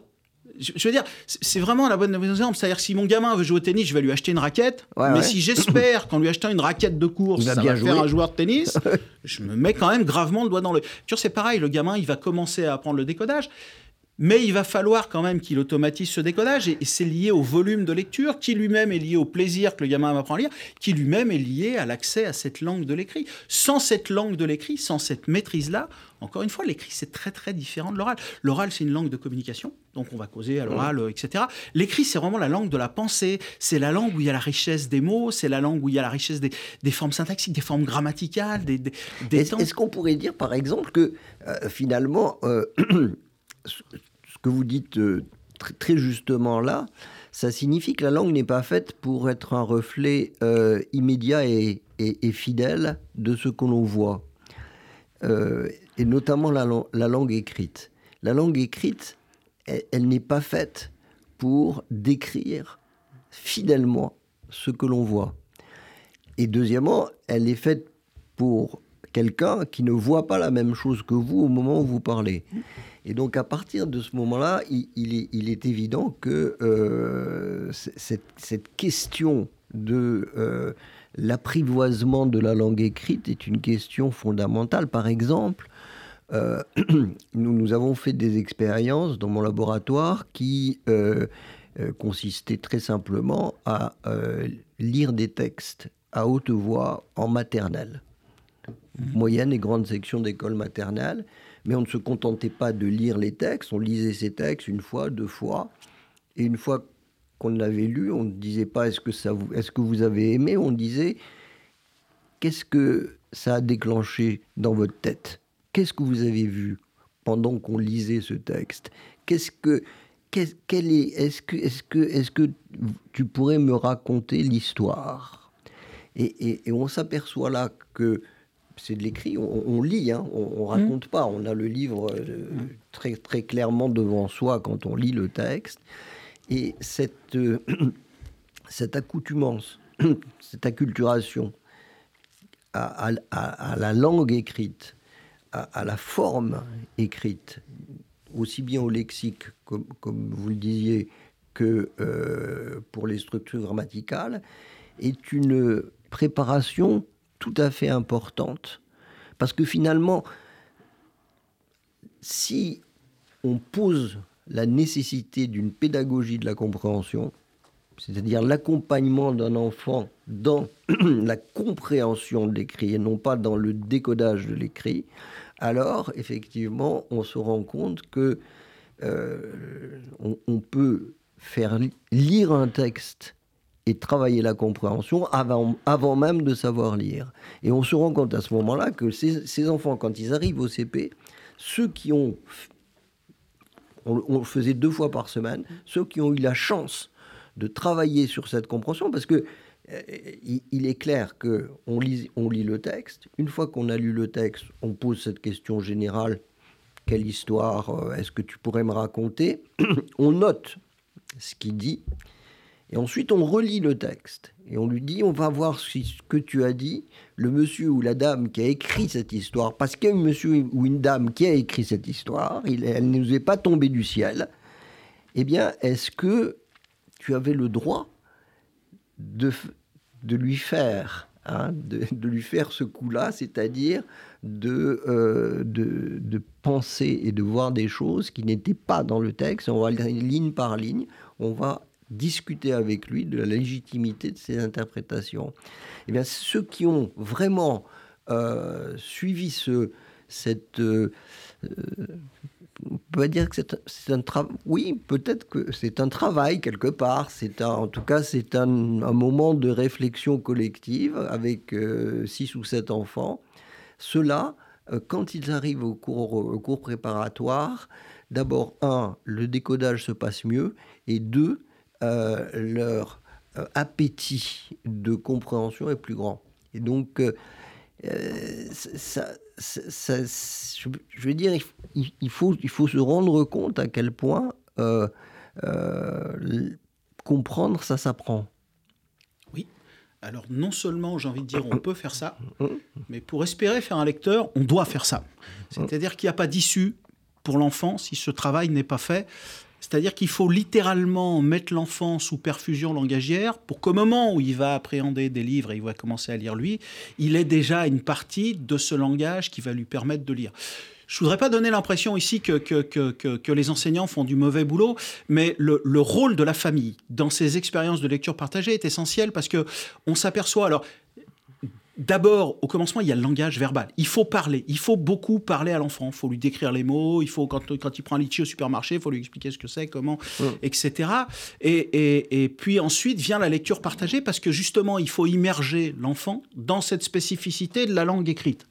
je, veux dire, c'est vraiment la bonne exemple. C'est-à-dire si mon gamin veut jouer au tennis, je vais lui acheter une raquette. mais si j'espère qu'en lui achetant une raquette de course, ça va faire un joueur de tennis, je me mets quand même gravement le doigt dans le. Tu c'est pareil. Le gamin, il va commencer à apprendre le décodage. Mais il va falloir quand même qu'il automatise ce décodage et, c'est lié au volume de lecture qui lui-même est lié au plaisir que le gamin apprend à lire, qui lui-même est lié à l'accès à cette langue de l'écrit. Sans cette langue de l'écrit, sans cette maîtrise-là, encore une fois, l'écrit c'est très très différent de l'oral. L'oral c'est une langue de communication, donc on va causer à l'oral, euh, etc. L'écrit c'est vraiment la langue de la pensée, c'est la langue où il y a la richesse des mots, c'est la langue où il y a la richesse des, formes syntaxiques, des formes grammaticales, des, des, Est-ce qu'on pourrait dire par exemple que euh, finalement euh, que vous dites euh, très justement là, ça signifie que la langue n'est pas faite pour être un reflet immédiat et, fidèle de ce que l'on voit, et notamment la, langue écrite. La langue écrite, elle, n'est pas faite pour décrire fidèlement ce que l'on voit. Et deuxièmement, elle est faite pour quelqu'un qui ne voit pas la même chose que vous au moment où vous parlez. Et donc à partir de ce moment-là, il, est, évident que euh, cette, question de euh, l'apprivoisement de la langue écrite est une question fondamentale. Par exemple, euh, nous, nous avons fait des expériences dans mon laboratoire qui consistaient très simplement à lire des textes à haute voix en maternelle, mmh. moyenne et grande section d'école maternelle. Mais on ne se contentait pas de lire les textes, on lisait ces textes une fois, deux fois, et une fois qu'on l'avait lu, on ne disait pas est-ce que, ça vous, est-ce que vous avez aimé, on disait qu'est-ce que ça a déclenché dans votre tête? Qu'est-ce que vous avez vu pendant qu'on lisait ce texte? Qu'est-ce que est, est-ce que, est-ce que, est-ce que tu pourrais me raconter l'histoire? Et, on s'aperçoit là que c'est de l'écrit, on, lit, hein, on, ne raconte pas, on a le livre euh, très, très clairement devant soi quand on lit le texte. Et cette, euh, cette accoutumance, cette acculturation à, la langue écrite, à, la forme écrite, aussi bien au lexique, comme, vous le disiez, que euh, pour les structures grammaticales, est une préparation tout à fait importante. Parce que finalement, si on pose la nécessité d'une pédagogie de la compréhension, c'est-à-dire l'accompagnement d'un enfant dans la compréhension de l'écrit et non pas dans le décodage de l'écrit, alors effectivement on se rend compte que euh, on, peut faire lire un texte et travailler la compréhension avant, avant même de savoir lire. Et on se rend compte à ce moment-là que ces, ces enfants, quand ils arrivent au CP, ceux qui ont on, le faisait deux fois par semaine, ceux qui ont eu la chance de travailler sur cette compréhension, parce que euh, il, est clair que on lit, on lit le texte. Une fois qu'on a lu le texte, on pose cette question générale quelle histoire euh, est-ce que tu pourrais me raconter? On note ce qu'il dit. Et ensuite, on relit le texte. Et on lui dit, on va voir ce que tu as dit, le monsieur ou la dame qui a écrit cette histoire, parce qu'il y a un monsieur ou une dame qui a écrit cette histoire, elle ne nous est pas tombée du ciel, eh bien, est-ce que tu avais le droit de, de lui faire, hein, de, lui faire ce coup-là, c'est-à-dire de, euh, de, de, penser et de voir des choses qui n'étaient pas dans le texte. On va ligne par ligne, on va discuter avec lui de la légitimité de ses interprétations. Eh bien, ceux qui ont vraiment euh, suivi ce, cette... Euh, on peut dire que c'est un, travail. Oui, peut-être que c'est un travail quelque part. C'est en tout cas, c'est un, moment de réflexion collective avec euh, six ou sept enfants. Ceux-là, quand ils arrivent au cours, préparatoire, d'abord, un, le décodage se passe mieux, et deux, euh, leur euh, appétit de compréhension est plus grand. Et donc, euh, ça, je, veux dire, il, faut, il faut se rendre compte à quel point comprendre, ça s'apprend. Oui. Alors non seulement, j'ai envie de dire, on peut faire ça, mais pour espérer faire un lecteur, on doit faire ça. C'est-à-dire qu'il n'y a pas d'issue pour l'enfant si ce travail n'est pas fait. C'est-à-dire qu'il faut littéralement mettre l'enfant sous perfusion langagière pour qu'au moment où il va appréhender des livres et il va commencer à lire lui, il ait déjà une partie de ce langage qui va lui permettre de lire. Je voudrais pas donner l'impression ici que, les enseignants font du mauvais boulot, mais le, le, rôle de la famille dans ces expériences de lecture partagée est essentiel parce que on s'aperçoit. Alors, D'abord, au commencement, il y a le langage verbal. Il faut parler. Il faut beaucoup parler à l'enfant. Il faut lui décrire les mots. Il faut, quand, quand il prend un litchi au supermarché, il faut lui expliquer ce que c'est, comment, mmh. etc. Et, et, puis ensuite vient la lecture partagée parce que justement, il faut immerger l'enfant dans cette spécificité de la langue écrite.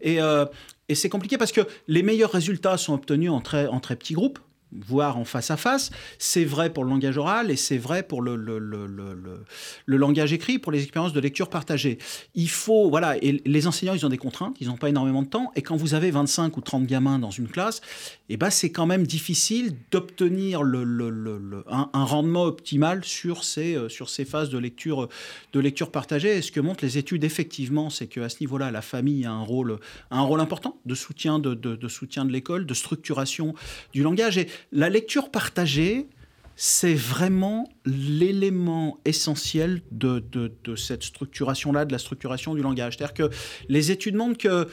Et, euh, et c'est compliqué parce que les meilleurs résultats sont obtenus en très, en très petits groupes voir en face à face. C'est vrai pour le langage oral et c'est vrai pour le, le, le, le, langage écrit, pour les expériences de lecture partagée. Il faut, voilà, les enseignants, ils ont des contraintes, ils n'ont pas énormément de temps, et quand vous avez 25 ou 30 gamins dans une classe, eh ben, c'est quand même difficile d'obtenir un, un, rendement optimal sur ces, euh, sur ces phases de lecture, de lecture partagée. Et ce que montrent les études, effectivement, c'est qu'à ce niveau-là, la famille a un rôle, un rôle important de soutien de, de, soutien de l'école, de structuration du langage. La lecture partagée, c'est vraiment l'élément essentiel de, cette structuration-là, de la structuration du langage. C'est-à-dire que les études montrent que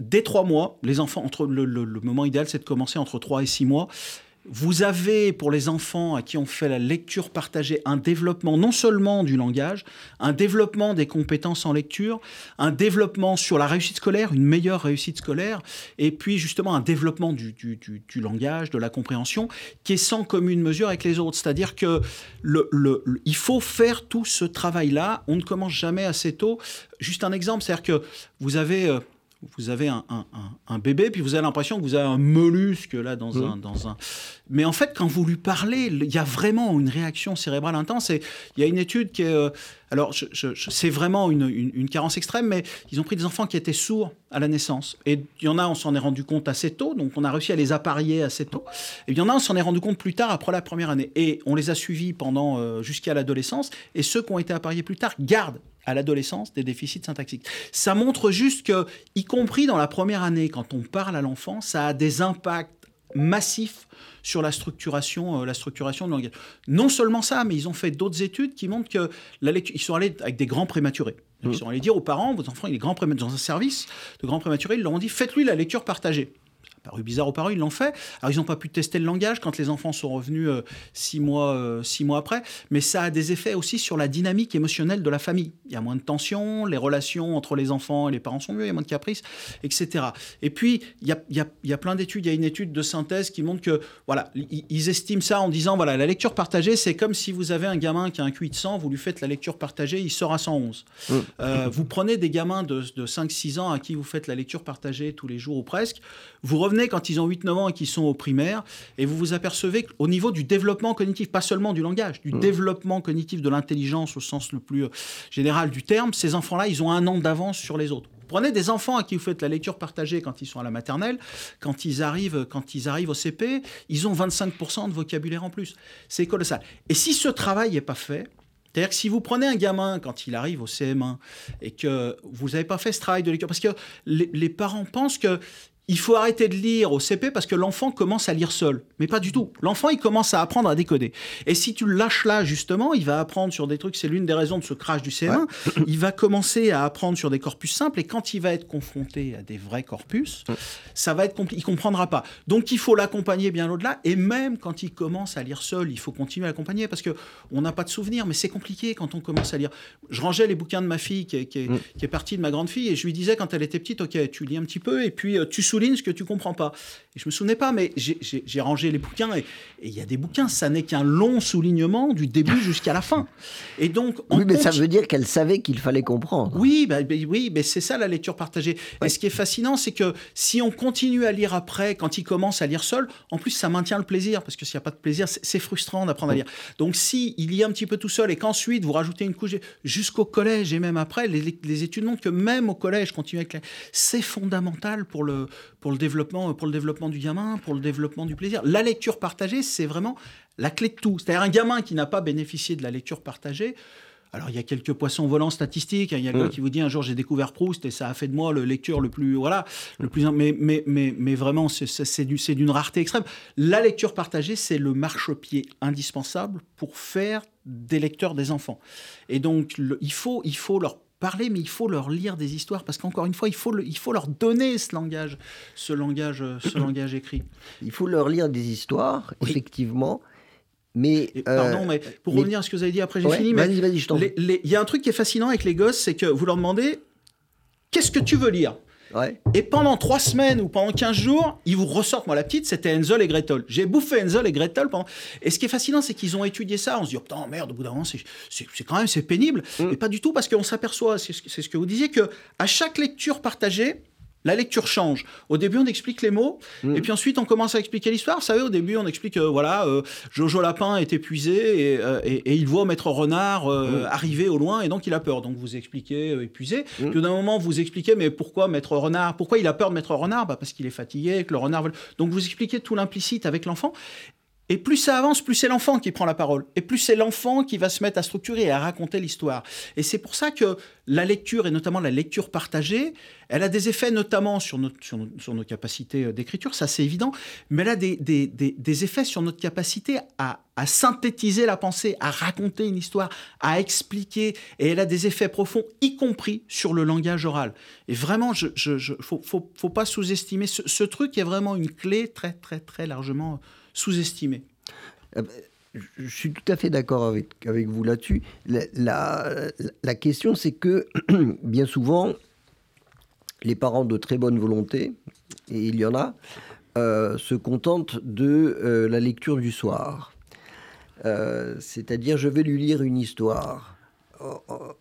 dès trois mois, les enfants, entre le, le moment idéal, c'est de commencer entre trois et six mois, vous avez pour les enfants à qui on fait la lecture partagée un développement non seulement du langage, un développement des compétences en lecture, un développement sur la réussite scolaire, une meilleure réussite scolaire, et puis justement un développement du, du, du, langage, de la compréhension, qui est sans commune mesure avec les autres. C'est-à-dire que il faut faire tout ce travail-là. On ne commence jamais assez tôt. Juste un exemple, c'est-à-dire que vous avez... Vous avez un, un, bébé, puis vous avez l'impression que vous avez un mollusque là dans, un, dans un. Mais en fait, quand vous lui parlez, il y a vraiment une réaction cérébrale intense. Et il y a une étude qui est. Euh, alors, c'est vraiment une, une, carence extrême, mais ils ont pris des enfants qui étaient sourds à la naissance. Et il y en a, on s'en est rendu compte assez tôt, donc on a réussi à les apparier assez tôt. Et il y en a, on s'en est rendu compte plus tard, après la première année. Et on les a suivis pendant euh, jusqu'à l'adolescence. Et ceux qui ont été appariés plus tard gardent à l'adolescence des déficits syntaxiques. Ça montre juste que, y compris dans la première année, quand on parle à l'enfant, ça a des impacts massifs sur la structuration, euh, la structuration de langage. Non seulement ça, mais ils ont fait d'autres études qui montrent que la lecture, ils sont allés avec des grands prématurés. Ils mmh. sont allés dire aux parents, votre enfant il est grand prématuré, dans un service de grands prématurés, ils leur ont dit faites-lui la lecture partagée paru bizarre aux parents, ils l'ont fait. Alors, ils n'ont pas pu tester le langage quand les enfants sont revenus euh, six, mois, euh, six mois après, mais ça a des effets aussi sur la dynamique émotionnelle de la famille. Il y a moins de tension, les relations entre les enfants et les parents sont mieux, il y a moins de caprices, etc. Et puis, il y a, il y a, il y a plein d'études. Il y a une étude de synthèse qui montre que, voilà, ils estiment ça en disant, voilà, la lecture partagée, c'est comme si vous avez un gamin qui a un QI de 100, vous lui faites la lecture partagée, il sort à 111. Mmh. Euh, vous prenez des gamins de, de 5-6 ans à qui vous faites la lecture partagée tous les jours ou presque, vous revenez quand ils ont 8-9 ans et qu'ils sont au primaire, et vous vous apercevez qu'au niveau du développement cognitif, pas seulement du langage, du mmh. développement cognitif de l'intelligence au sens le plus euh, général du terme, ces enfants-là, ils ont un an d'avance sur les autres. Prenez des enfants à qui vous faites la lecture partagée quand ils sont à la maternelle, quand ils arrivent, quand ils arrivent au CP, ils ont 25% de vocabulaire en plus. C'est colossal. Et si ce travail n'est pas fait, c'est-à-dire que si vous prenez un gamin quand il arrive au CM1 et que vous n'avez pas fait ce travail de lecture, parce que les, les parents pensent que il faut arrêter de lire au CP parce que l'enfant commence à lire seul. Mais pas du tout. L'enfant, il commence à apprendre à décoder. Et si tu le lâches là, justement, il va apprendre sur des trucs, c'est l'une des raisons de ce crash du CM1, il va commencer à apprendre sur des corpus simples et quand il va être confronté à des vrais corpus, ça va être compliqué. Il comprendra pas. Donc il faut l'accompagner bien au-delà. Et même quand il commence à lire seul, il faut continuer à l'accompagner parce que on n'a pas de souvenirs, mais c'est compliqué quand on commence à lire. Je rangeais les bouquins de ma fille qui est, qui est, partie de ma grande fille et je lui disais quand elle était petite, ok, tu lis un petit peu et puis euh, tu soulignes ce que tu comprends pas. Et je me souvenais pas, mais j'ai rangé les bouquins et il y a des bouquins, ça n'est qu'un long soulignement du début jusqu'à la fin. Et donc, oui, mais ça veut dire qu'elle savait qu'il fallait comprendre. Oui, bah, bah oui, mais c'est ça la lecture partagée. Et ce qui est fascinant, c'est que si on continue à lire après, quand il commence à lire seul, en plus ça maintient le plaisir, parce que s'il n'y a pas de plaisir, c'est frustrant d'apprendre à lire. Donc si il lit un petit peu tout seul et qu'ensuite vous rajoutez une couche jusqu'au collège et même après, les, les, études montrent que même au collège, continuer avec c'est fondamental pour le pour le développement, pour le développement du gamin, pour le développement du plaisir. La lecture partagée, c'est vraiment la clé de tout. C'est-à-dire un gamin qui n'a pas bénéficié de la lecture partagée. Alors, il y a quelques poissons volants statistiques. Hein. Il y a le gars qui vous dit un jour j'ai découvert Proust et ça a fait de moi le lecteur le plus. Voilà, le plus. Mais, mais, mais, mais vraiment, c'est d'une rareté extrême. La lecture partagée, c'est le marchepied indispensable pour faire des lecteurs des enfants. Et donc, il, faut, il faut leur parler, mais il faut leur lire des histoires parce qu'encore une fois, il faut, il faut leur donner ce langage, ce langage, ce langage écrit. Il faut leur lire des histoires, effectivement. Mais, pardon, euh, mais pour revenir à ce que vous avez dit après, j'ai fini. Vas-y, vas-y, je t'en Il y a un truc qui est fascinant avec les gosses, c'est que vous leur demandez qu'est-ce que tu veux lire? Et pendant trois semaines ou pendant 15 jours, ils vous ressortent, moi la petite, c'était Enzel et Gretel. J'ai bouffé Enzel et Gretel pendant... Et ce qui est fascinant, c'est qu'ils ont étudié ça. On se dit, oh, putain, merde, au bout d'un moment, c'est quand même c'est pénible. Mm. Mais pas du tout, parce qu'on s'aperçoit, c'est ce que vous disiez, que à chaque lecture partagée, la lecture change. Au début, on explique les mots, mm. et puis ensuite, on commence à expliquer l'histoire. Vous savez, au début, on explique, euh, voilà, euh, Jojo Lapin est épuisé, et, euh, il voit Maître Renard mm. arriver au loin, et donc il a peur. Donc vous expliquez épuisé. Mm. Puis d'un moment, vous expliquez, mais pourquoi Maître Renard Pourquoi il a peur de Maître Renard? Bah, Parce qu'il est fatigué, que le renard... Donc vous expliquez tout l'implicite avec l'enfant. Et plus ça avance, plus c'est l'enfant qui prend la parole. Et plus c'est l'enfant qui va se mettre à structurer et à raconter l'histoire. Et c'est pour ça que la lecture, et notamment la lecture partagée, elle a des effets notamment sur, nos, capacités euh, d'écriture, ça c'est évident, mais elle a des, effets sur notre capacité à, synthétiser la pensée, à raconter une histoire, à expliquer, et elle a des effets profonds, y compris sur le langage oral. Et vraiment, il ne faut, pas sous-estimer, ce, ce truc est vraiment une clé très très très largement sous-estimé. Euh, je suis tout à fait d'accord avec, avec vous là-dessus. La, la, question, c'est que bien souvent, les parents de très bonne volonté, et il y en a, euh, se contentent de euh, la lecture du soir. C'est-à-dire, je vais lui lire une histoire,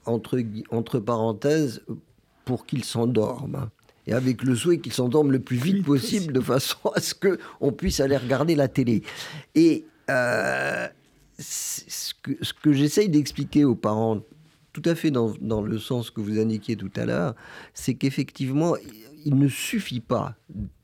entre, entre parenthèses, pour qu'il s'endorme. Et avec le souhait qu'ils s'endorment le plus vite possible de façon à ce qu'on puisse aller regarder la télé. Et euh, ce que, ce que j'essaye d'expliquer aux parents, tout à fait dans, dans, le sens que vous indiquiez tout à l'heure, c'est qu'effectivement, il ne suffit pas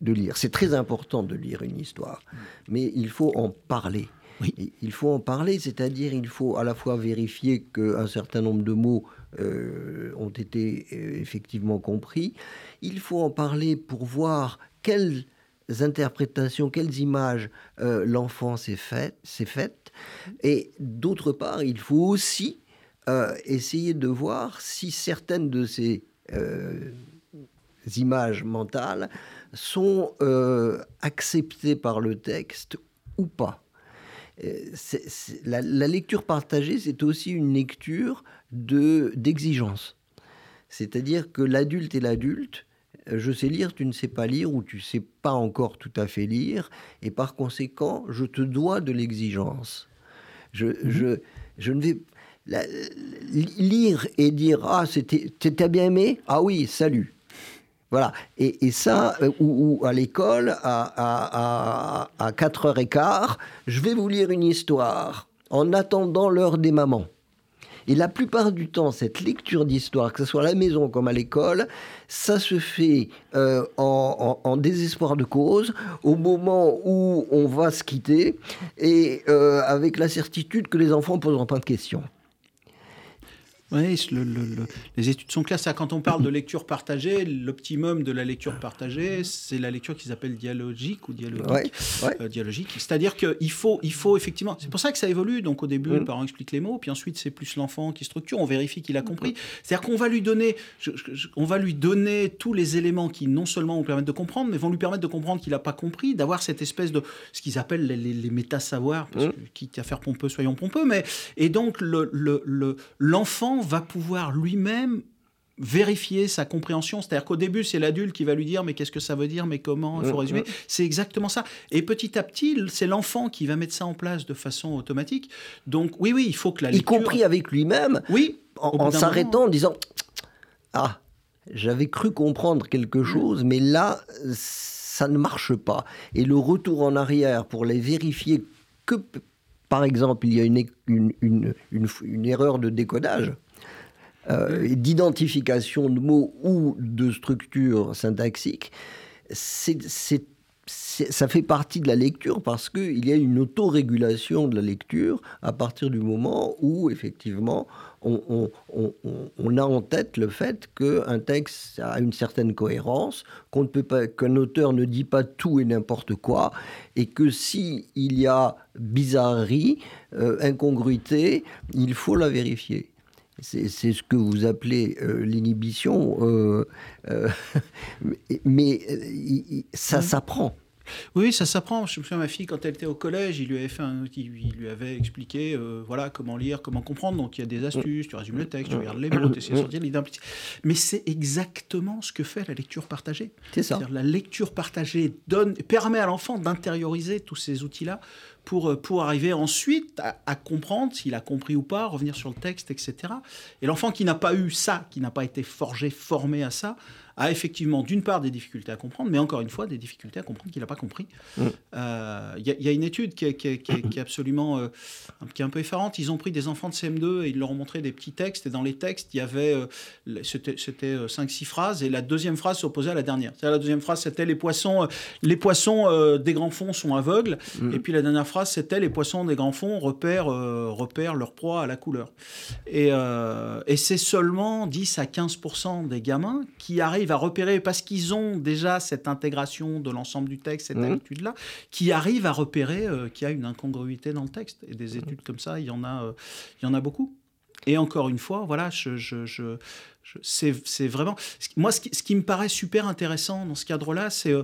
de lire. C'est très important de lire une histoire, mais il faut en parler. Oui. Il faut en parler, c'est-à-dire il faut à la fois vérifier qu'un certain nombre de mots euh, ont été euh, effectivement compris. Il faut en parler pour voir quelles interprétations, quelles images euh, l'enfant s'est fait, faite. Et d'autre part, il faut aussi euh, essayer de voir si certaines de ces images mentales sont acceptées par le texte ou pas. La, lecture partagée, c'est aussi une lecture de, d'exigence. C'est-à-dire que l'adulte et l'adulte, euh, je sais lire, tu ne sais pas lire, ou tu ne sais pas encore tout à fait lire, et par conséquent, je te dois de l'exigence. Je, mmh. je, je ne vais la, lire et dire Ah, c'était, t'as bien aimé? Ah oui, salut. Voilà. Et, et ça, euh, ou, ou, à l'école, à, à, à, à 4h15, je vais vous lire une histoire en attendant l'heure des mamans. Et la plupart du temps, cette lecture d'histoire, que ce soit à la maison comme à l'école, ça se fait euh, en, désespoir de cause, au moment où on va se quitter, et euh, avec la certitude que les enfants ne poseront pas de questions. Oui, le, le, le, les études sont claires. Quand on parle de lecture partagée, l'optimum de la lecture partagée, c'est la lecture qu'ils appellent dialogique ou dialogique. Ouais, ouais. Euh, dialogique. C'est-à-dire qu'il faut, il faut effectivement. C'est pour ça que ça évolue. Donc au début, mmh. le parent explique les mots, puis ensuite c'est plus l'enfant qui structure. On vérifie qu'il a compris. C'est-à-dire qu'on va lui donner, je, je, on va lui donner tous les éléments qui non seulement vont permettre de comprendre, mais vont lui permettre de comprendre qu'il n'a pas compris, d'avoir cette espèce de ce qu'ils appellent les, les, les méta-savoirs, parce que, quitte à faire pompeux, soyons pompeux. Mais et donc l'enfant le, va pouvoir lui-même vérifier sa compréhension. C'est-à-dire qu'au début, c'est l'adulte qui va lui dire mais qu'est-ce que ça veut dire, mais comment, il faut résumer. C'est exactement ça. Et petit à petit, c'est l'enfant qui va mettre ça en place de façon automatique. Donc oui, oui, il faut que la lecture... Y compris avec lui-même, oui, en, en s'arrêtant, en disant ah, j'avais cru comprendre quelque chose, mais là, ça ne marche pas. Et le retour en arrière pour les vérifier que, par exemple, il y a une, une, une, une, une erreur de décodage euh, d'identification de mots ou de structure syntaxique, c'est, c'est, ça fait partie de la lecture parce qu'il y a une autorégulation de la lecture à partir du moment où, effectivement, on, on, on, on a en tête le fait qu'un texte a une certaine cohérence, qu'on ne peut pas, qu'un auteur ne dit pas tout et n'importe quoi, et que s'il y a bizarrerie, euh, incongruité, il faut la vérifier c'est ce que vous appelez euh, l'inhibition, euh, euh, mais ça mmh. s'apprend. Oui, ça s'apprend. Je me souviens, ma fille, quand elle était au collège, il lui avait fait un, il lui avait expliqué, euh, voilà, comment lire, comment comprendre. Donc, il y a des astuces, tu résumes le texte, tu regardes les mots, tu essaies de sortir l'idée implicite. Mais c'est exactement ce que fait la lecture partagée. C'est ça. La lecture partagée donne, permet à l'enfant d'intérioriser tous ces outils-là pour, pour arriver ensuite à, à comprendre s'il a compris ou pas, revenir sur le texte, etc. Et l'enfant qui n'a pas eu ça, qui n'a pas été forgé, formé à ça, a effectivement d'une part des difficultés à comprendre, mais encore une fois des difficultés à comprendre qu'il n'a pas compris. Il mmh. euh, y, y, a une étude qui est, qui est, qui est, qui est absolument euh, qui est un peu effarante. Ils ont pris des enfants de CM2 et ils leur ont montré des petits textes et dans les textes il y avait euh, c'était 5-6 phrases et la deuxième phrase s'opposait à la dernière. La deuxième phrase c'était les poissons les poissons euh, des grands fonds sont aveugles mmh. et puis la dernière phrase c'était les poissons des grands fonds repèrent repèrent leur proie à la couleur. Et, et c'est seulement 10 à 15% des gamins qui arrivent arrivent à repérer, parce qu'ils ont déjà cette intégration de l'ensemble du texte, cette mmh. habitude-là, qui arrivent à repérer euh, qu'il y a une incongruité dans le texte. Et des études mmh. comme ça, il y en a, euh, il y en a beaucoup. Et encore une fois, voilà, je, je, je, c'est vraiment... Moi, ce qui, ce qui, me paraît super intéressant dans ce cadre-là, c'est... Euh,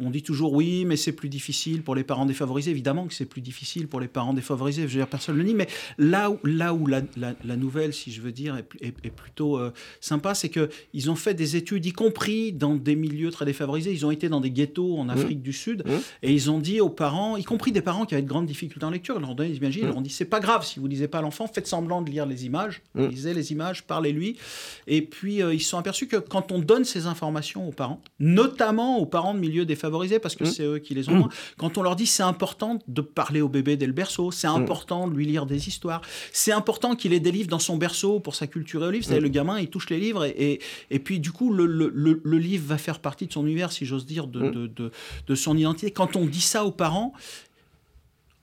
on dit toujours oui, mais c'est plus difficile pour les parents défavorisés. Évidemment que c'est plus difficile pour les parents défavorisés, je veux dire, personne ne le nie, mais là où, là où la, nouvelle, si je veux dire, est, plutôt euh, sympa, c'est qu'ils ont fait des études, y compris dans des milieux très défavorisés. Ils ont été dans des ghettos en mmh. Afrique du Sud mmh. et ils ont dit aux parents, y compris des parents qui avaient de grandes difficultés en lecture, ils leur donnaient des images, ils leur ont dit c'est pas grave si vous lisez pas à l'enfant, faites semblant de lire les images, lisez les images, parlez-lui. Et puis euh, ils se sont aperçus que quand on donne ces informations aux parents, notamment aux parents de milieux défavorisés, parce que mmh. c'est eux qui les ont moins, quand on leur dit c'est important de parler au bébé dès le berceau, c'est important de lui lire des histoires, c'est important qu'il ait des livres dans son berceau pour sa culture et au livre, c'est le gamin, il touche les livres et, et, puis du coup le, le, le, livre va faire partie de son univers, si j'ose dire, de, de, de, de son identité. Quand on dit ça aux parents,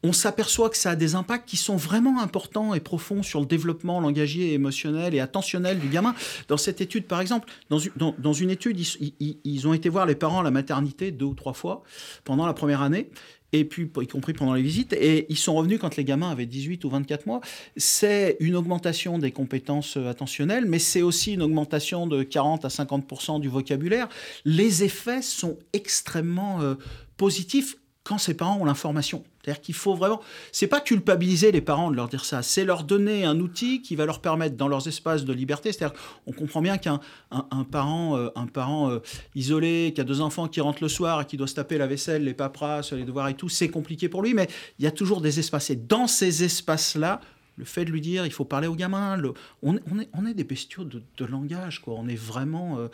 on s'aperçoit que ça a des impacts qui sont vraiment importants et profonds sur le développement langagier, émotionnel et attentionnel du gamin. Dans cette étude, par exemple, dans, une étude, ils, ont été voir les parents à la maternité deux ou trois fois pendant la première année et puis y compris pendant les visites, et ils sont revenus quand les gamins avaient 18 ou 24 mois. C'est une augmentation des compétences euh, attentionnelles, mais c'est aussi une augmentation de 40 à 50% du vocabulaire. Les effets sont extrêmement euh, positifs quand ces parents ont l'information. C'est-à-dire qu'il faut vraiment, c'est pas culpabiliser les parents de leur dire ça, c'est leur donner un outil qui va leur permettre dans leurs espaces de liberté. C'est-à-dire, on comprend bien qu'un un, parent, un parent euh, euh, isolé qui a deux enfants qui rentrent le soir et qui doit se taper la vaisselle, les paperasses, les devoirs et tout, c'est compliqué pour lui. Mais il y a toujours des espaces. Et dans ces espaces-là, le fait de lui dire il faut parler aux gamins, on, est, on est des bestiaux de, langage, quoi. On est vraiment, euh,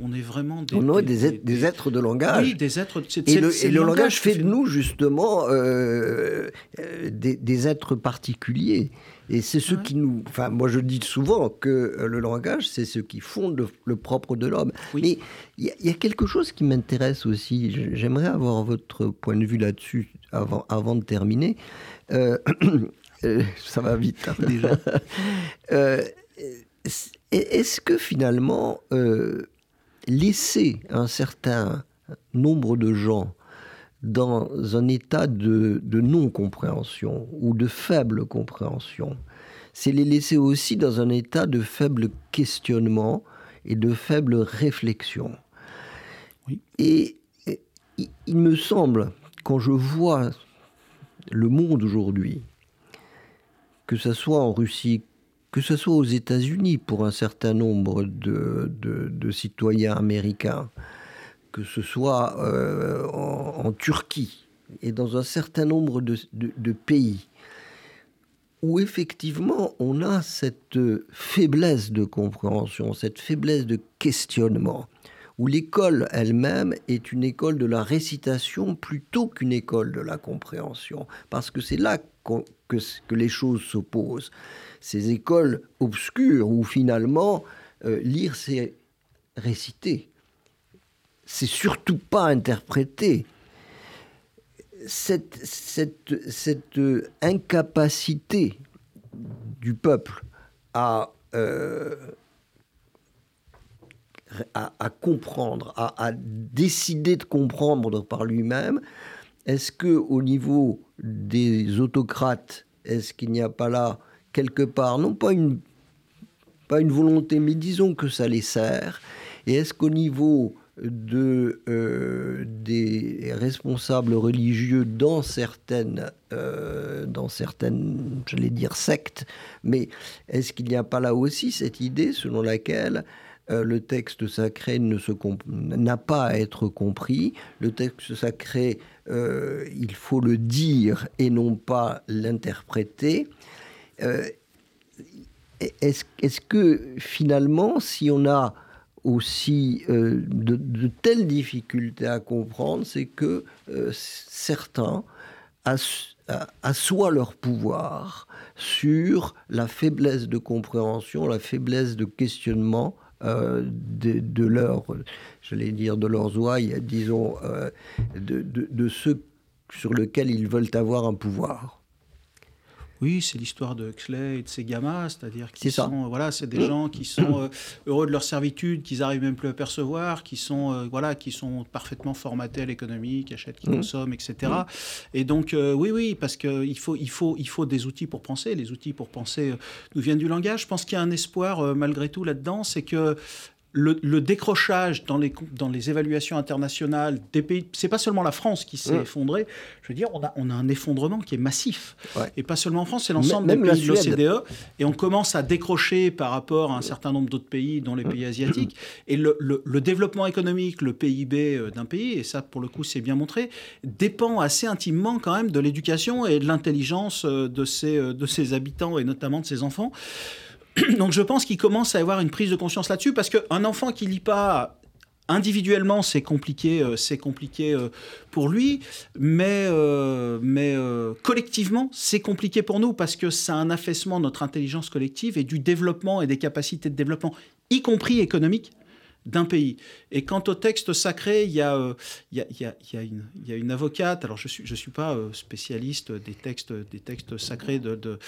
on est vraiment des, on est des, êtres, de langage. Oui, des êtres. et le, et le langage, fait de nous justement euh, euh, des, êtres particuliers. Et c'est ce qui nous. Enfin, moi, je dis souvent que le langage, c'est ce qui fonde le, propre de l'homme. Mais il y, a quelque chose qui m'intéresse aussi. J'aimerais avoir votre point de vue là-dessus avant, avant de terminer. Euh, ça va vite hein, déjà. Euh, est-ce que finalement, euh, laisser un certain nombre de gens dans un état de, non-compréhension ou de faible compréhension, c'est les laisser aussi dans un état de faible questionnement et de faible réflexion? Et, et il me semble, quand je vois le monde aujourd'hui, que ce soit en Russie, que ce soit aux États-Unis pour un certain nombre de, citoyens américains, que ce soit euh, en, Turquie et dans un certain nombre de, pays, où effectivement on a cette faiblesse de compréhension, cette faiblesse de questionnement, où l'école elle-même est une école de la récitation plutôt qu'une école de la compréhension, parce que c'est là que, que les choses s'opposent. Ces écoles obscures où finalement euh, lire c'est réciter, c'est surtout pas interpréter. Cette, cette, cette incapacité du peuple à, euh, à, comprendre, à, à, décider de comprendre par lui-même, est-ce que au niveau des autocrates, est-ce qu'il n'y a pas là quelque part, non pas une, pas une volonté, mais disons que ça les sert Et est-ce qu'au niveau de, euh, des responsables religieux dans certaines, euh, dans certaines, j'allais dire sectes, mais est-ce qu'il n'y a pas là aussi cette idée selon laquelle euh, le texte sacré n'a pas à être compris. Le texte sacré, euh, il faut le dire et non pas l'interpréter. Euh, est-ce que finalement, si on a aussi de, telles difficultés à comprendre, c'est que certains assoient leur pouvoir sur la faiblesse de compréhension, la faiblesse de questionnement euh, de, de j'allais dire, de leurs ouailles, disons, euh, de, de, de ceux sur lesquels ils veulent avoir un pouvoir. Oui, c'est l'histoire de Huxley et de ses gamins, c'est-à-dire qu'ils sont, voilà, c'est des gens qui sont euh, heureux de leur servitude, qu'ils arrivent même plus à percevoir, qui sont, euh, voilà, qui sont parfaitement formatés à l'économie, qui achètent, qui mmh. consomment, etc. Mmh. Et donc, euh, oui, oui, parce qu'il faut, il faut, il faut des outils pour penser. Les outils pour penser nous viennent du langage. Je pense qu'il y a un espoir malgré tout là-dedans, c'est que le, décrochage dans les, dans les évaluations internationales des pays, c'est pas seulement la France qui s'est effondrée, je veux dire, on a, on a un effondrement qui est massif. Et pas seulement en France, c'est l'ensemble des pays de l'OCDE. Et on commence à décrocher par rapport à un certain nombre d'autres pays, dont les pays asiatiques. Et le, le, développement économique, le PIB euh, d'un pays, et ça pour le coup c'est bien montré, dépend assez intimement quand même de l'éducation et de l'intelligence euh, de ses, euh, de ses habitants et notamment de ses enfants. Donc je pense qu'il commence à avoir une prise de conscience là-dessus parce qu'un enfant qui lit pas individuellement, c'est compliqué, euh, c'est compliqué euh, pour lui, mais, euh, mais collectivement, c'est compliqué pour nous parce que ça a un affaissement de notre intelligence collective et du développement et des capacités de développement, y compris économiques, d'un pays. Et quant au texte sacré, il y a, il y a, il y a, une, avocate, alors je ne suis, je suis pas euh, spécialiste des textes, des textes sacrés de,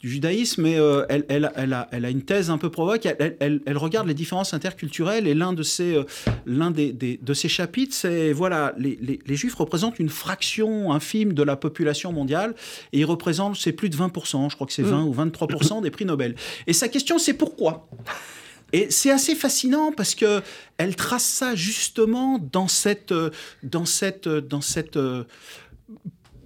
du judaïsme, mais euh, elle, elle, elle, a, elle a une thèse un peu provoque, elle, elle, regarde les différences interculturelles, et l'un de ces, euh, l'un des, de ces chapitres, c'est, voilà, les, les, les, juifs représentent une fraction infime de la population mondiale, et ils représentent, c'est plus de 20%, je crois que c'est 20 mmh. ou 23% des prix Nobel. Et sa question, c'est pourquoi? Et c'est assez fascinant parce que elle trace ça justement dans cette, dans cette, dans cette,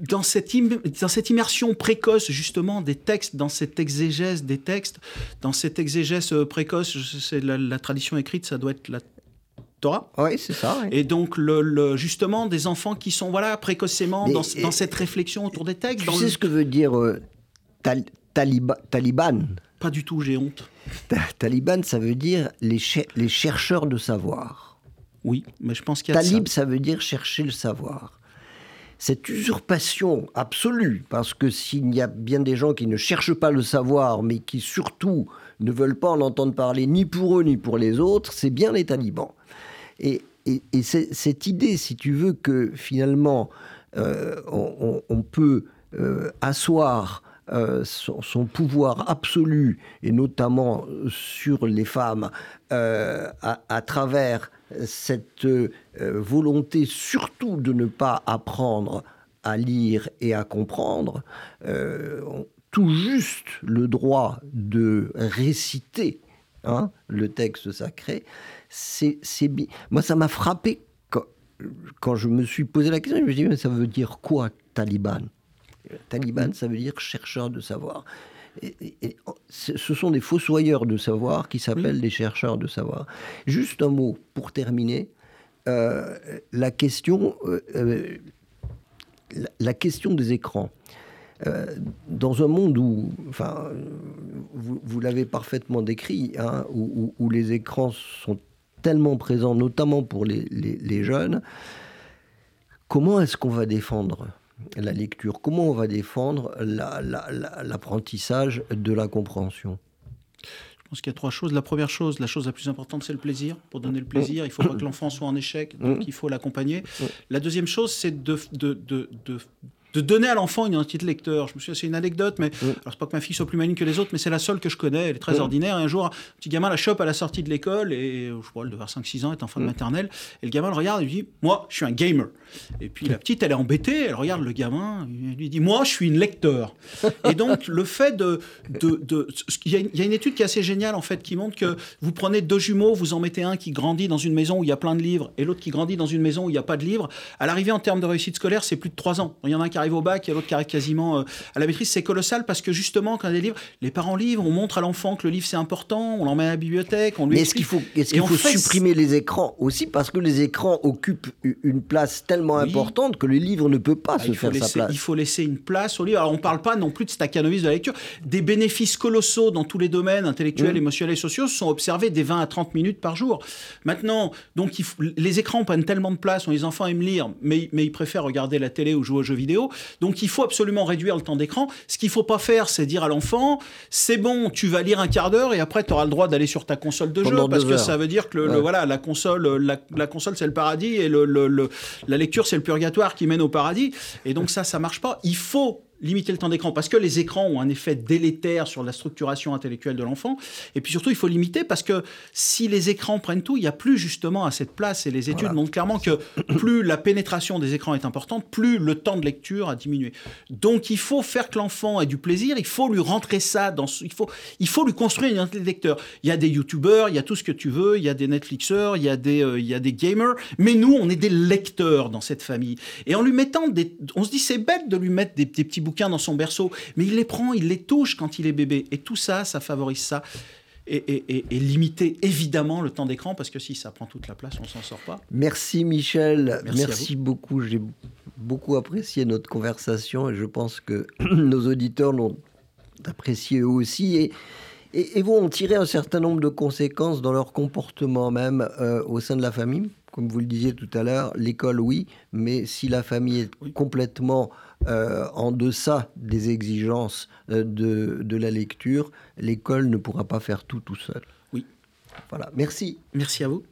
dans cette, dans cette immersion précoce justement des textes, dans cette exégèse des textes, dans cette exégèse précoce, c'est la, tradition écrite, ça doit être la Torah. Oui, c'est ça. Et donc, le, justement, des enfants qui sont voilà précocement dans, dans, cette réflexion autour des textes. Tu sais ce que veut dire euh, Taliban? Pas du tout, j'ai honte. Taliban, ça veut dire les, les chercheurs de savoir. Oui, mais je pense qu'il y a Talib, ça. veut dire chercher le savoir. Cette usurpation absolue, parce que s'il y a bien des gens qui ne cherchent pas le savoir, mais qui surtout ne veulent pas en entendre parler ni pour eux ni pour les autres, c'est bien les talibans. Et, cette idée, si tu veux, que finalement euh, on, peut euh, asseoir euh, son, pouvoir absolu, et notamment sur les femmes, euh, à, travers cette euh, volonté surtout de ne pas apprendre à lire et à comprendre, tout juste le droit de réciter hein, le texte sacré, c'est. Moi, ça m'a frappé quand, quand, je me suis posé la question. Je me suis dit, mais ça veut dire quoi, taliban? Taliban, ça veut dire chercheur de savoir. Et, ce sont des fossoyeurs de savoir qui s'appellent des chercheurs de savoir. Juste un mot pour terminer. Euh, la, question, euh, euh, la, question des écrans. dans un monde où, enfin, vous, l'avez parfaitement décrit, hein, où, les écrans sont tellement présents, notamment pour les, les jeunes, comment est-ce qu'on va défendre la lecture Comment on va défendre l'apprentissage de la compréhension? Je pense qu'il y a trois choses. La première chose, la chose la plus importante, c'est le plaisir. Pour donner le plaisir, il ne faut pas que l'enfant soit en échec, donc il faut l'accompagner. La deuxième chose, c'est de, de, de, de donner à l'enfant une identité de lecteur. Je me suis c'est une anecdote, mais alors c'est pas que ma fille soit plus maligne que les autres, mais c'est la seule que je connais. Elle est très ordinaire. Et un jour, un petit gamin la chope à la sortie de l'école, et je crois, elle devait avoir 5-6 ans, est enfant de maternelle. Et le gamin le regarde et lui dit Moi, je suis un gamer. Et puis la petite, elle est embêtée, elle regarde le gamin, elle lui dit Moi, je suis une lecteur. et donc, le fait de. de, de il, y a une, il, y a une, étude qui est assez géniale, en fait, qui montre que vous prenez deux jumeaux, vous en mettez un qui grandit dans une maison où il y a plein de livres, et l'autre qui grandit dans une maison où il n'y a pas de livres. À l'arrivée, en termes de réussite scolaire, c'est plus de 3 ans. Il y en a un qui arrive au bac, et l'autre qui arrive quasiment euh, à la maîtrise, c'est colossal parce que justement, quand il y a des livres, les parents livrent, on montre à l'enfant que le livre c'est important, on l'emmène à la bibliothèque, on lui. Mais est-ce qu'il faut, est qu'il faut supprimer les écrans aussi parce que les écrans occupent une place tellement importante que le livre ne peut pas ah, se faire sa place. Il faut laisser une place au livre. Alors on ne parle pas non plus de staccanovis de la lecture. Des bénéfices colossaux dans tous les domaines intellectuels, mmh. émotionnels et sociaux sont observés des 20 à 30 minutes par jour. Maintenant, donc les écrans prennent tellement de place, les enfants aiment lire, mais, mais ils préfèrent regarder la télé ou jouer aux jeux vidéo. Donc il faut absolument réduire le temps d'écran. Ce qu'il faut pas faire, c'est dire à l'enfant, c'est bon, tu vas lire un quart d'heure et après tu auras le droit d'aller sur ta console de jeu parce que ça veut dire que le, voilà, la console, la, console c'est le paradis et le, la lecture c'est le purgatoire qui mène au paradis. Et donc ça, ça marche pas. Il faut limiter le temps d'écran parce que les écrans ont un effet délétère sur la structuration intellectuelle de l'enfant. Et puis surtout, il faut limiter parce que si les écrans prennent tout, il n'y a plus justement à cette place. Et les études montrent clairement que plus la pénétration des écrans est importante, plus le temps de lecture a diminué. Donc il faut faire que l'enfant ait du plaisir, il faut lui rentrer ça dans... Il faut, il faut lui construire une identité lecteur. Il y a des youtubeurs, il y a tout ce que tu veux, il y a des Netflixeurs, il y a des, euh, il y a des gamers, mais nous, on est des lecteurs dans cette famille. Et en lui mettant des... On se dit, c'est bête de lui mettre des, des petits bouquins dans son berceau, mais il les prend, il les touche quand il est bébé. Et tout ça, ça favorise ça. Et, limiter évidemment le temps d'écran, parce que si ça prend toute la place, on s'en sort pas. Merci Michel, merci, beaucoup. J'ai beaucoup apprécié notre conversation et je pense que nos auditeurs l'ont apprécié eux aussi. Et, et, vont en tirer un certain nombre de conséquences dans leur comportement même euh, au sein de la famille. Comme vous le disiez tout à l'heure, l'école, oui, mais si la famille est complètement euh, en deçà des exigences euh, de, de la lecture, l'école ne pourra pas faire tout tout seul. Oui. Voilà, merci. Merci à vous.